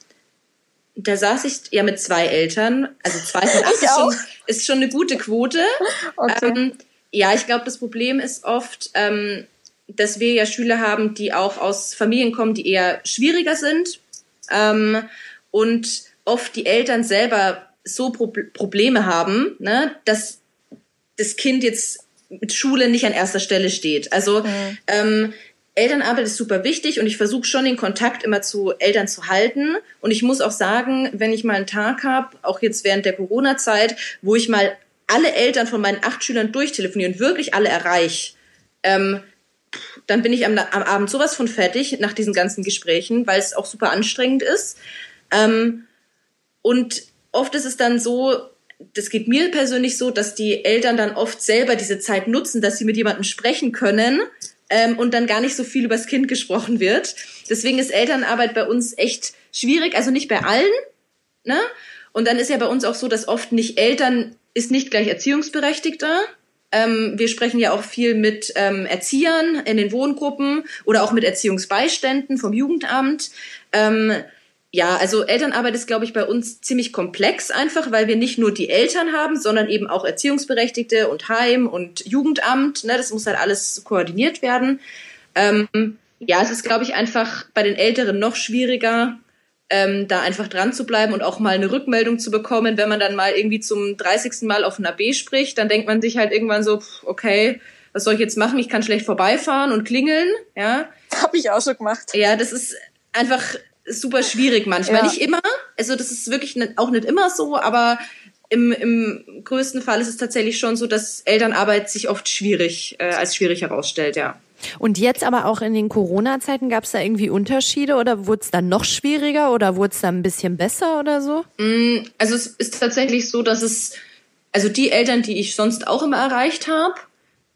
da saß ich ja mit zwei Eltern, also zwei von acht ist schon, ist schon eine gute Quote. Okay. Ähm, ja, ich glaube, das Problem ist oft, ähm, dass wir ja Schüler haben, die auch aus Familien kommen, die eher schwieriger sind ähm, und oft die Eltern selber so Pro Probleme haben, ne, dass das Kind jetzt mit Schule nicht an erster Stelle steht. Also mhm. ähm, Elternarbeit ist super wichtig und ich versuche schon den Kontakt immer zu Eltern zu halten. Und ich muss auch sagen, wenn ich mal einen Tag habe, auch jetzt während der Corona-Zeit, wo ich mal alle Eltern von meinen acht Schülern durchtelefonieren, wirklich alle erreiche, ähm, dann bin ich am, am, Abend sowas von fertig nach diesen ganzen Gesprächen, weil es auch super anstrengend ist. Ähm, und oft ist es dann so, das geht mir persönlich so, dass die Eltern dann oft selber diese Zeit nutzen, dass sie mit jemandem sprechen können ähm, und dann gar nicht so viel übers Kind gesprochen wird. Deswegen ist Elternarbeit bei uns echt schwierig, also nicht bei allen. Ne? Und dann ist ja bei uns auch so, dass oft nicht Eltern ist nicht gleich Erziehungsberechtigter. Ähm, wir sprechen ja auch viel mit ähm, Erziehern in den Wohngruppen oder auch mit Erziehungsbeiständen vom Jugendamt. Ja, also Elternarbeit ist, glaube ich, bei uns ziemlich komplex einfach, weil wir nicht nur die Eltern haben, sondern eben auch Erziehungsberechtigte und Heim und Jugendamt. Ne, das muss halt alles koordiniert werden. Ähm, ja, es ist, glaube ich, einfach bei den Älteren noch schwieriger, ähm, da einfach dran zu bleiben und auch mal eine Rückmeldung zu bekommen. Wenn man dann mal irgendwie zum 30. Mal auf einer B spricht, dann denkt man sich halt irgendwann so, okay, was soll ich jetzt machen? Ich kann schlecht vorbeifahren und klingeln, ja. Habe ich auch schon gemacht. Ja, das ist einfach super schwierig manchmal. Ja. Nicht immer, also das ist wirklich nicht, auch nicht immer so, aber im, im größten Fall ist es tatsächlich schon so, dass Elternarbeit sich oft schwierig, äh, als schwierig herausstellt, ja. Und jetzt aber auch in den Corona-Zeiten gab es da irgendwie Unterschiede oder wurde es dann noch schwieriger oder wurde es dann ein bisschen besser oder so? Mm, also es ist tatsächlich so, dass es, also die Eltern, die ich sonst auch immer erreicht habe,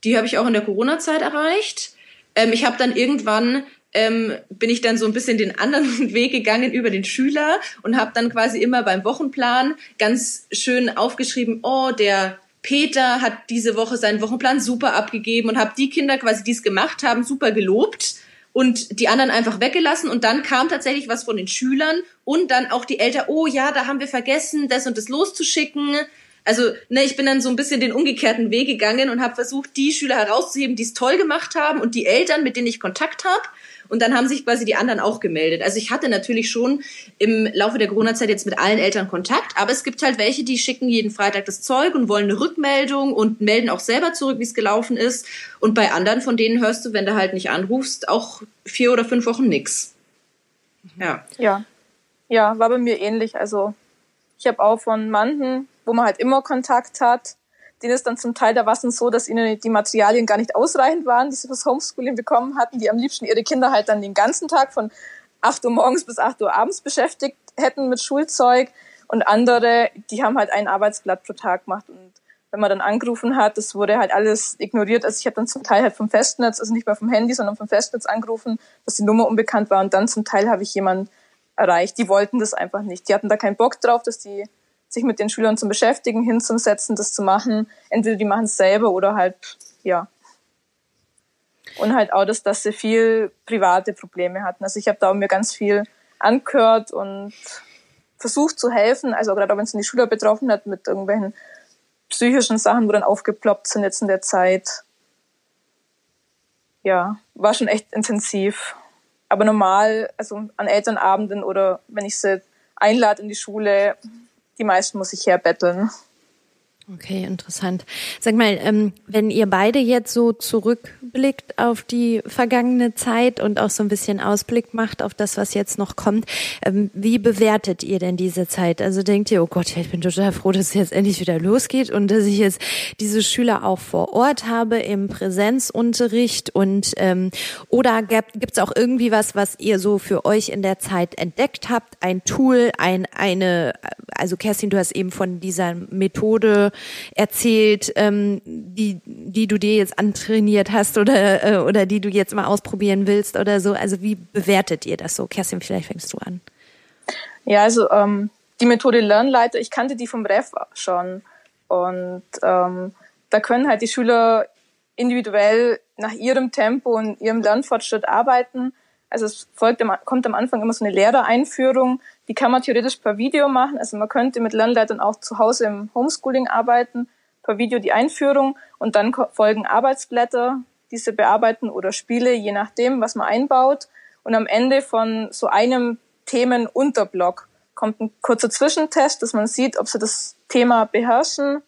die habe ich auch in der Corona-Zeit erreicht. Ähm, ich habe dann irgendwann ähm, bin ich dann so ein bisschen den anderen Weg gegangen über den Schüler und habe dann quasi immer beim Wochenplan ganz schön aufgeschrieben, oh, der Peter hat diese Woche seinen Wochenplan super abgegeben und habe die Kinder quasi, die es gemacht haben, super gelobt und die anderen einfach weggelassen und dann kam tatsächlich was von den Schülern und dann auch die Eltern, oh ja, da haben wir vergessen, das und das loszuschicken. Also, ne, ich bin dann so ein bisschen den umgekehrten Weg gegangen und habe versucht, die Schüler herauszuheben, die es toll gemacht haben und die Eltern, mit denen ich Kontakt habe und dann haben sich quasi die anderen auch gemeldet. Also ich hatte natürlich schon im Laufe der Corona-Zeit jetzt mit allen Eltern Kontakt, aber es gibt halt welche, die schicken jeden Freitag das Zeug und wollen eine Rückmeldung und melden auch selber zurück, wie es gelaufen ist. Und bei anderen, von denen hörst du, wenn du halt nicht anrufst, auch vier oder fünf Wochen nix. Ja. Ja. Ja, war bei mir ähnlich. Also ich habe auch von manchen, wo man halt immer Kontakt hat, denen ist dann zum Teil, da war es so, dass ihnen die Materialien gar nicht ausreichend waren, die sie fürs Homeschooling bekommen hatten, die am liebsten ihre Kinder halt dann den ganzen Tag von 8 Uhr morgens bis 8 Uhr abends beschäftigt hätten mit Schulzeug und andere, die haben halt ein Arbeitsblatt pro Tag gemacht und wenn man dann angerufen hat, das wurde halt alles ignoriert. Also ich habe dann zum Teil halt vom Festnetz, also nicht mehr vom Handy, sondern vom Festnetz angerufen, dass die Nummer unbekannt war und dann zum Teil habe ich jemanden erreicht, die wollten das einfach nicht. Die hatten da keinen Bock drauf, dass die sich mit den Schülern zu beschäftigen, hinzusetzen, das zu machen. Entweder die machen es selber oder halt, ja. Und halt auch das, dass sie viel private Probleme hatten. Also ich habe da auch mir ganz viel angehört und versucht zu helfen. Also gerade wenn es die Schüler betroffen hat mit irgendwelchen psychischen Sachen, wo dann aufgeploppt sind jetzt in der Zeit. Ja, war schon echt intensiv. Aber normal, also an Elternabenden oder wenn ich sie einlade in die Schule, die meisten muss ich herbetteln. Okay, interessant. Sag mal, ähm, wenn ihr beide jetzt so zurückblickt auf die vergangene Zeit und auch so ein bisschen Ausblick macht auf das, was jetzt noch kommt, ähm, wie bewertet ihr denn diese Zeit? Also denkt ihr, oh Gott, ich bin total froh, dass es jetzt endlich wieder losgeht und dass ich jetzt diese Schüler auch vor Ort habe im Präsenzunterricht und ähm, oder gibt es auch irgendwie was, was ihr so für euch in der Zeit entdeckt habt? Ein Tool, ein eine, also Kerstin, du hast eben von dieser Methode erzählt, ähm, die, die du dir jetzt antrainiert hast oder, äh, oder die du jetzt mal ausprobieren willst oder so? Also wie bewertet ihr das so? Kerstin, vielleicht fängst du an. Ja, also ähm, die Methode Lernleiter, ich kannte die vom Ref schon. Und ähm, da können halt die Schüler individuell nach ihrem Tempo und ihrem Lernfortschritt arbeiten. Also es folgt, kommt am Anfang immer so eine Lehrereinführung, die kann man theoretisch per Video machen. Also man könnte mit Lernleitern auch zu Hause im Homeschooling arbeiten, per Video die Einführung und dann folgen Arbeitsblätter, diese bearbeiten oder Spiele, je nachdem, was man einbaut. Und am Ende von so einem Themenunterblock kommt ein kurzer Zwischentest, dass man sieht, ob sie das Thema beherrschen.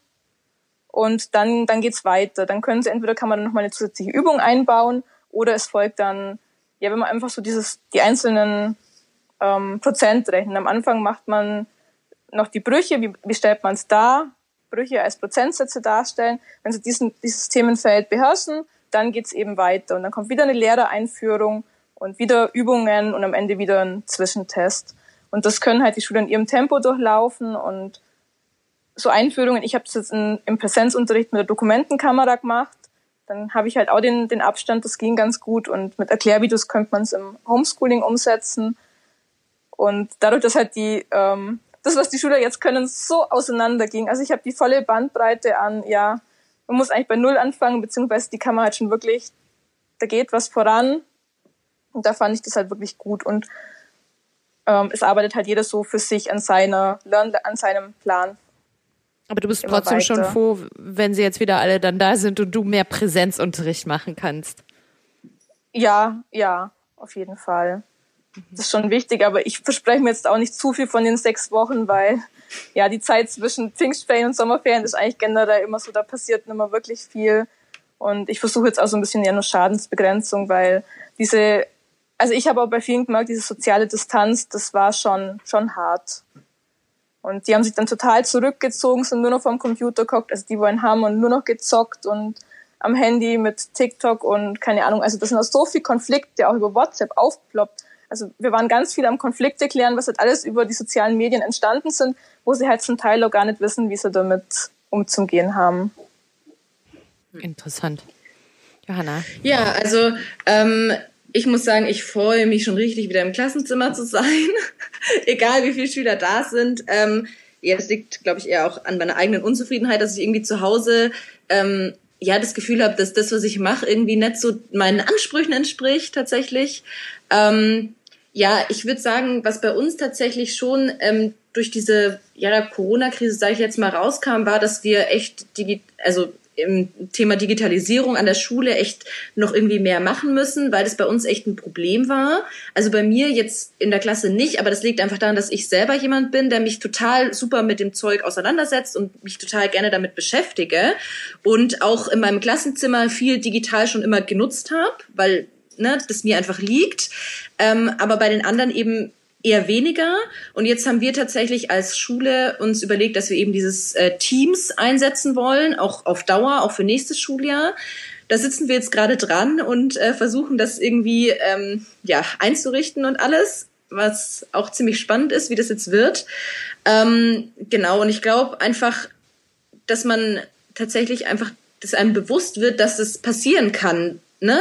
Und dann, dann geht's weiter. Dann können sie entweder kann man noch mal eine zusätzliche Übung einbauen oder es folgt dann, ja, wenn man einfach so dieses, die einzelnen ähm, Prozent rechnen. Am Anfang macht man noch die Brüche, wie, wie stellt man es dar? Brüche als Prozentsätze darstellen. Wenn Sie diesen, dieses Themenfeld beherrschen, dann geht's eben weiter. Und dann kommt wieder eine Lehrereinführung und wieder Übungen und am Ende wieder ein Zwischentest. Und das können halt die Schüler in ihrem Tempo durchlaufen und so Einführungen. Ich habe es jetzt in, im Präsenzunterricht mit der Dokumentenkamera gemacht. Dann habe ich halt auch den, den Abstand, das ging ganz gut. Und mit Erklärvideos könnte man es im Homeschooling umsetzen. Und dadurch, dass halt die, ähm, das, was die Schüler jetzt können, so auseinanderging. Also ich habe die volle Bandbreite an, ja, man muss eigentlich bei Null anfangen, beziehungsweise die Kamera hat schon wirklich, da geht was voran. Und da fand ich das halt wirklich gut. Und ähm, es arbeitet halt jeder so für sich an seiner, an seinem Plan. Aber du bist trotzdem weiter. schon froh, wenn sie jetzt wieder alle dann da sind und du mehr Präsenzunterricht machen kannst. Ja, ja, auf jeden Fall. Das ist schon wichtig, aber ich verspreche mir jetzt auch nicht zu viel von den sechs Wochen, weil ja die Zeit zwischen Pfingstferien und Sommerferien ist eigentlich generell immer so, da passiert immer wirklich viel. Und ich versuche jetzt auch so ein bisschen ja nur Schadensbegrenzung, weil diese, also ich habe auch bei vielen gemerkt, diese soziale Distanz, das war schon, schon hart. Und die haben sich dann total zurückgezogen, sind nur noch vom Computer geguckt, also die wollen haben und nur noch gezockt und am Handy mit TikTok und keine Ahnung. Also das sind auch so viele Konflikte auch über WhatsApp aufploppt. Also wir waren ganz viel am Konflikte klären, was halt alles über die sozialen Medien entstanden sind, wo sie halt zum Teil auch gar nicht wissen, wie sie damit umzugehen haben. Interessant. Johanna. Ja, also ähm, ich muss sagen, ich freue mich schon richtig, wieder im Klassenzimmer zu sein. Egal wie viele Schüler da sind. Ähm, ja, das liegt, glaube ich, eher auch an meiner eigenen Unzufriedenheit, dass ich irgendwie zu Hause ähm, ja das Gefühl habe, dass das, was ich mache, irgendwie nicht so meinen Ansprüchen entspricht tatsächlich. Ähm, ja, ich würde sagen, was bei uns tatsächlich schon ähm, durch diese ja, Corona-Krise, sage ich jetzt mal, rauskam, war, dass wir echt digi also im Thema Digitalisierung an der Schule echt noch irgendwie mehr machen müssen, weil das bei uns echt ein Problem war. Also bei mir jetzt in der Klasse nicht, aber das liegt einfach daran, dass ich selber jemand bin, der mich total super mit dem Zeug auseinandersetzt und mich total gerne damit beschäftige und auch in meinem Klassenzimmer viel digital schon immer genutzt habe, weil ne, das mir einfach liegt. Ähm, aber bei den anderen eben eher weniger. Und jetzt haben wir tatsächlich als Schule uns überlegt, dass wir eben dieses äh, Teams einsetzen wollen, auch auf Dauer, auch für nächstes Schuljahr. Da sitzen wir jetzt gerade dran und äh, versuchen das irgendwie ähm, ja einzurichten und alles, was auch ziemlich spannend ist, wie das jetzt wird. Ähm, genau. Und ich glaube einfach, dass man tatsächlich einfach, dass einem bewusst wird, dass das passieren kann. Ne?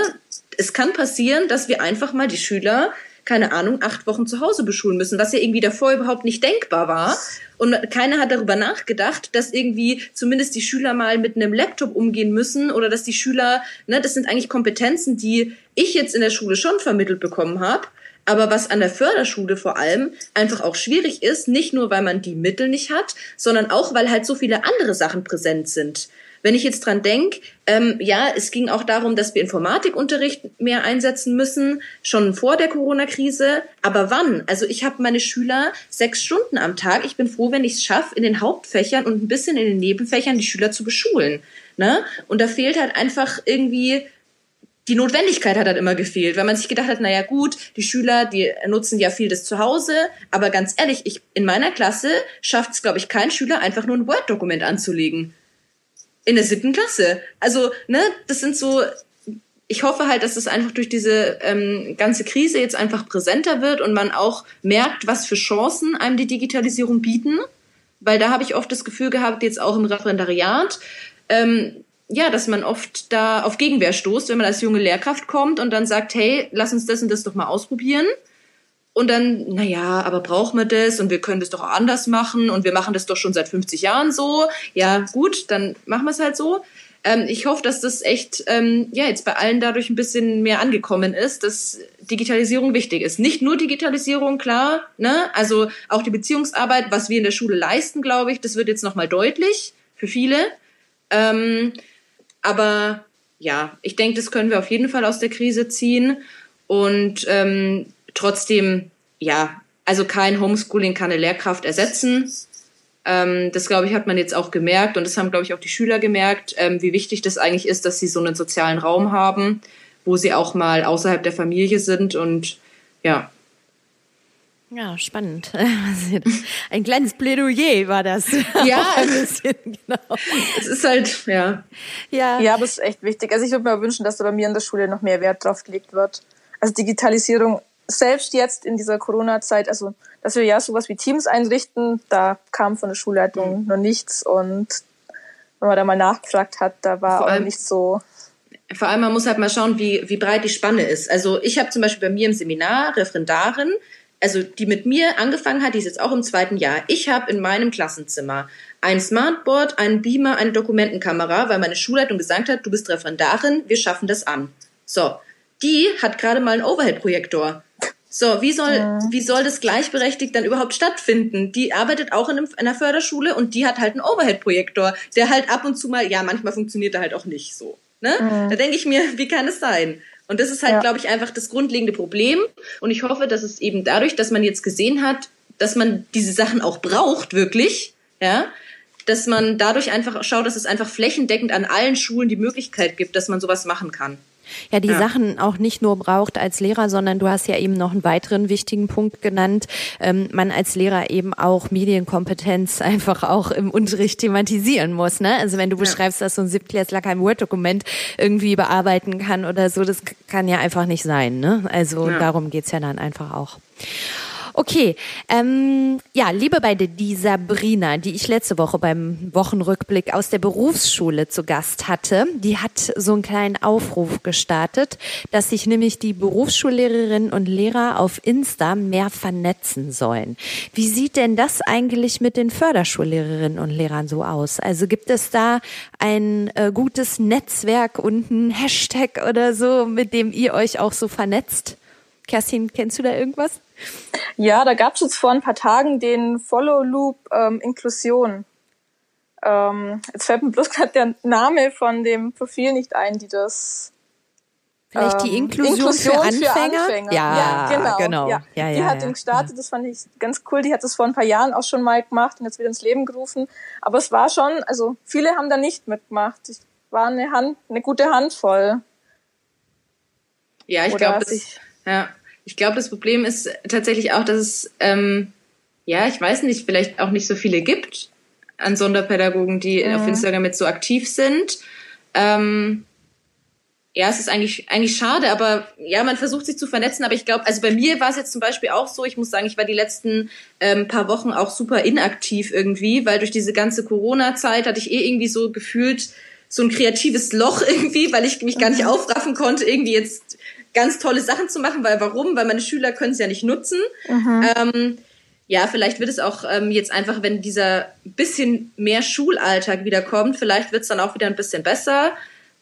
Es kann passieren, dass wir einfach mal die Schüler keine Ahnung, acht Wochen zu Hause beschulen müssen, was ja irgendwie davor überhaupt nicht denkbar war. Und keiner hat darüber nachgedacht, dass irgendwie zumindest die Schüler mal mit einem Laptop umgehen müssen oder dass die Schüler, ne, das sind eigentlich Kompetenzen, die ich jetzt in der Schule schon vermittelt bekommen habe. Aber was an der Förderschule vor allem einfach auch schwierig ist, nicht nur weil man die Mittel nicht hat, sondern auch weil halt so viele andere Sachen präsent sind. Wenn ich jetzt dran denke, ähm, ja, es ging auch darum, dass wir Informatikunterricht mehr einsetzen müssen, schon vor der Corona-Krise. Aber wann? Also ich habe meine Schüler sechs Stunden am Tag. Ich bin froh, wenn ich es schaffe, in den Hauptfächern und ein bisschen in den Nebenfächern die Schüler zu beschulen. Ne? Und da fehlt halt einfach irgendwie die Notwendigkeit hat halt immer gefehlt, weil man sich gedacht hat, naja gut, die Schüler, die nutzen ja viel das zu Hause, aber ganz ehrlich, ich in meiner Klasse schafft es, glaube ich, kein Schüler, einfach nur ein Word-Dokument anzulegen in der siebten Klasse. Also, ne, das sind so, ich hoffe halt, dass es das einfach durch diese ähm, ganze Krise jetzt einfach präsenter wird und man auch merkt, was für Chancen einem die Digitalisierung bieten. Weil da habe ich oft das Gefühl gehabt, jetzt auch im Referendariat, ähm, ja, dass man oft da auf Gegenwehr stoßt, wenn man als junge Lehrkraft kommt und dann sagt, hey, lass uns das und das doch mal ausprobieren. Und dann, naja, aber brauchen wir das und wir können das doch auch anders machen und wir machen das doch schon seit 50 Jahren so. Ja, gut, dann machen wir es halt so. Ähm, ich hoffe, dass das echt ähm, ja jetzt bei allen dadurch ein bisschen mehr angekommen ist, dass Digitalisierung wichtig ist. Nicht nur Digitalisierung, klar, ne? Also auch die Beziehungsarbeit, was wir in der Schule leisten, glaube ich, das wird jetzt nochmal deutlich für viele. Ähm, aber ja, ich denke, das können wir auf jeden Fall aus der Krise ziehen. Und ähm, trotzdem, ja, also kein Homeschooling kann eine Lehrkraft ersetzen. Ähm, das, glaube ich, hat man jetzt auch gemerkt und das haben, glaube ich, auch die Schüler gemerkt, ähm, wie wichtig das eigentlich ist, dass sie so einen sozialen Raum haben, wo sie auch mal außerhalb der Familie sind und ja. Ja, spannend. Ein kleines Plädoyer war das. Ja, ein bisschen, genau. Es ist halt, ja. Ja, ja aber es ist echt wichtig. Also ich würde mir wünschen, dass da bei mir in der Schule noch mehr Wert drauf gelegt wird. Also Digitalisierung selbst jetzt in dieser Corona-Zeit, also dass wir ja sowas wie Teams einrichten, da kam von der Schulleitung mhm. noch nichts und wenn man da mal nachgefragt hat, da war Vor auch nicht so vor allem man muss halt mal schauen, wie, wie breit die Spanne ist. Also ich habe zum Beispiel bei mir im Seminar Referendarin, also die mit mir angefangen hat, die ist jetzt auch im zweiten Jahr. Ich habe in meinem Klassenzimmer ein Smartboard, einen Beamer, eine Dokumentenkamera, weil meine Schulleitung gesagt hat, du bist Referendarin, wir schaffen das an. So, die hat gerade mal einen Overhead-Projektor. So, wie soll, ja. wie soll das gleichberechtigt dann überhaupt stattfinden? Die arbeitet auch in, einem, in einer Förderschule und die hat halt einen Overhead-Projektor, der halt ab und zu mal, ja, manchmal funktioniert er halt auch nicht so. Ne? Mhm. Da denke ich mir, wie kann es sein? Und das ist halt, ja. glaube ich, einfach das grundlegende Problem. Und ich hoffe, dass es eben dadurch, dass man jetzt gesehen hat, dass man diese Sachen auch braucht, wirklich, ja, dass man dadurch einfach schaut, dass es einfach flächendeckend an allen Schulen die Möglichkeit gibt, dass man sowas machen kann ja, die ja. Sachen auch nicht nur braucht als Lehrer, sondern du hast ja eben noch einen weiteren wichtigen Punkt genannt, ähm, man als Lehrer eben auch Medienkompetenz einfach auch im Unterricht thematisieren muss. Ne? Also wenn du beschreibst, dass so ein Siebtklässler kein Word-Dokument irgendwie bearbeiten kann oder so, das kann ja einfach nicht sein. Ne? Also ja. darum geht's ja dann einfach auch. Okay, ähm, ja, liebe beide, die Sabrina, die ich letzte Woche beim Wochenrückblick aus der Berufsschule zu Gast hatte, die hat so einen kleinen Aufruf gestartet, dass sich nämlich die Berufsschullehrerinnen und Lehrer auf Insta mehr vernetzen sollen. Wie sieht denn das eigentlich mit den Förderschullehrerinnen und Lehrern so aus? Also gibt es da ein äh, gutes Netzwerk und ein Hashtag oder so, mit dem ihr euch auch so vernetzt? Kerstin, kennst du da irgendwas? Ja, da gab es jetzt vor ein paar Tagen den Follow Loop ähm, Inklusion. Ähm, jetzt fällt mir bloß gerade der Name von dem Profil nicht ein, die das Vielleicht die ähm, Inklusion, Inklusion für, Anfänger? für, Anfänger? Ja, ja genau. genau. Ja. Ja, die hat den gestartet, das fand ich ganz cool. Die hat das vor ein paar Jahren auch schon mal gemacht und jetzt wieder ins Leben gerufen. Aber es war schon, also viele haben da nicht mitgemacht. Ich war eine Hand, eine gute Handvoll. Ja, ich glaube, ja. Ich glaube, das Problem ist tatsächlich auch, dass es, ähm, ja, ich weiß nicht, vielleicht auch nicht so viele gibt an Sonderpädagogen, die mhm. auf Instagram jetzt so aktiv sind. Ähm, ja, es ist eigentlich, eigentlich schade, aber ja, man versucht sich zu vernetzen, aber ich glaube, also bei mir war es jetzt zum Beispiel auch so, ich muss sagen, ich war die letzten ähm, paar Wochen auch super inaktiv irgendwie, weil durch diese ganze Corona-Zeit hatte ich eh irgendwie so gefühlt so ein kreatives Loch irgendwie, weil ich mich gar nicht mhm. aufraffen konnte, irgendwie jetzt ganz tolle Sachen zu machen, weil warum? Weil meine Schüler können es ja nicht nutzen. Mhm. Ähm, ja, vielleicht wird es auch ähm, jetzt einfach, wenn dieser bisschen mehr Schulalltag wiederkommt, vielleicht wird es dann auch wieder ein bisschen besser.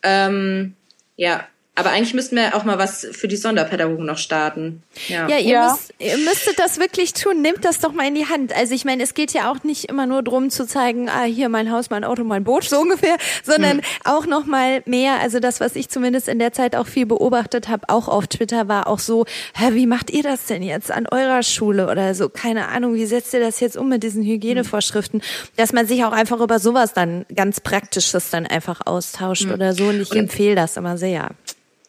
Ähm, ja, aber eigentlich müssten wir auch mal was für die Sonderpädagogen noch starten. Ja, ja, ihr, ja. Müsst, ihr müsstet das wirklich tun. Nehmt das doch mal in die Hand. Also ich meine, es geht ja auch nicht immer nur drum zu zeigen, ah, hier mein Haus, mein Auto, mein Boot, so ungefähr, sondern hm. auch noch mal mehr. Also das, was ich zumindest in der Zeit auch viel beobachtet habe, auch auf Twitter, war auch so, hä, wie macht ihr das denn jetzt an eurer Schule oder so? Keine Ahnung, wie setzt ihr das jetzt um mit diesen Hygienevorschriften? Dass man sich auch einfach über sowas dann ganz Praktisches dann einfach austauscht hm. oder so. Und ich Und empfehle das immer sehr.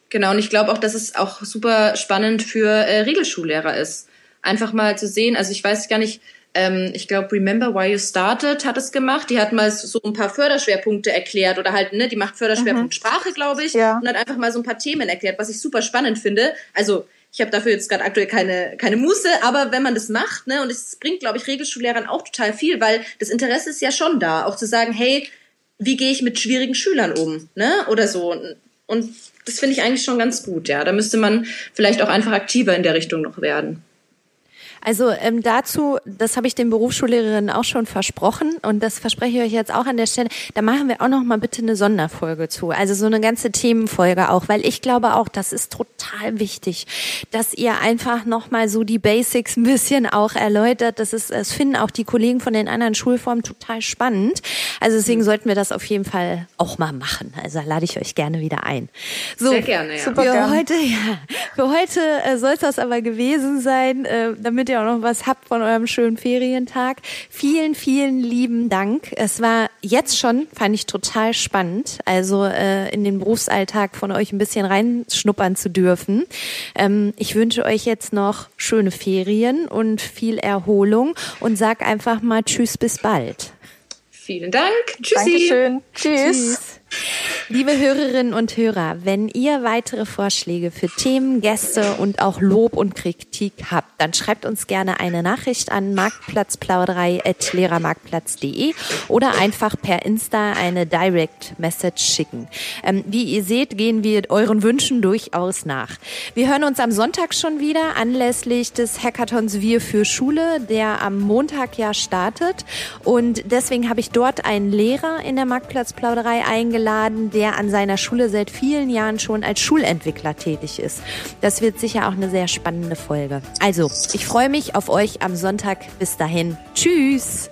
Genau, und ich glaube auch, dass es auch super spannend für äh, Regelschullehrer ist. Einfach mal zu sehen, also ich weiß gar nicht, ähm, ich glaube, Remember Why You Started hat es gemacht. Die hat mal so ein paar Förderschwerpunkte erklärt oder halt, ne, die macht Förderschwerpunkt mhm. Sprache, glaube ich, ja. und hat einfach mal so ein paar Themen erklärt, was ich super spannend finde. Also ich habe dafür jetzt gerade aktuell keine, keine Muße, aber wenn man das macht, ne, und es bringt, glaube ich, Regelschullehrern auch total viel, weil das Interesse ist ja schon da, auch zu sagen, hey, wie gehe ich mit schwierigen Schülern um, ne, oder so. Und das finde ich eigentlich schon ganz gut, ja. Da müsste man vielleicht auch einfach aktiver in der Richtung noch werden. Also ähm, dazu, das habe ich den Berufsschullehrerinnen auch schon versprochen und das verspreche ich euch jetzt auch an der Stelle. Da machen wir auch noch mal bitte eine Sonderfolge zu, also so eine ganze Themenfolge auch, weil ich glaube auch, das ist total wichtig, dass ihr einfach noch mal so die Basics ein bisschen auch erläutert. Das ist, das finden auch die Kollegen von den anderen Schulformen total spannend. Also deswegen mhm. sollten wir das auf jeden Fall auch mal machen. Also lade ich euch gerne wieder ein. So, Sehr gerne, ja. Super für gern. heute, ja, für heute äh, soll es das aber gewesen sein, äh, damit ihr ihr auch noch was habt von eurem schönen Ferientag. Vielen, vielen lieben Dank. Es war jetzt schon, fand ich total spannend, also äh, in den Berufsalltag von euch ein bisschen reinschnuppern zu dürfen. Ähm, ich wünsche euch jetzt noch schöne Ferien und viel Erholung und sag einfach mal Tschüss, bis bald. Vielen Dank. Tschüssi. Dankeschön. Tschüss. Tschüss. Liebe Hörerinnen und Hörer, wenn ihr weitere Vorschläge für Themen, Gäste und auch Lob und Kritik habt, dann schreibt uns gerne eine Nachricht an marktplatzplauderei.lehrermarktplatz.de oder einfach per Insta eine Direct Message schicken. Ähm, wie ihr seht, gehen wir euren Wünschen durchaus nach. Wir hören uns am Sonntag schon wieder anlässlich des Hackathons Wir für Schule, der am Montag ja startet. Und deswegen habe ich dort einen Lehrer in der Marktplatzplauderei eingeladen, der an seiner Schule seit vielen Jahren schon als Schulentwickler tätig ist. Das wird sicher auch eine sehr spannende Folge. Also, ich freue mich auf euch am Sonntag. Bis dahin. Tschüss.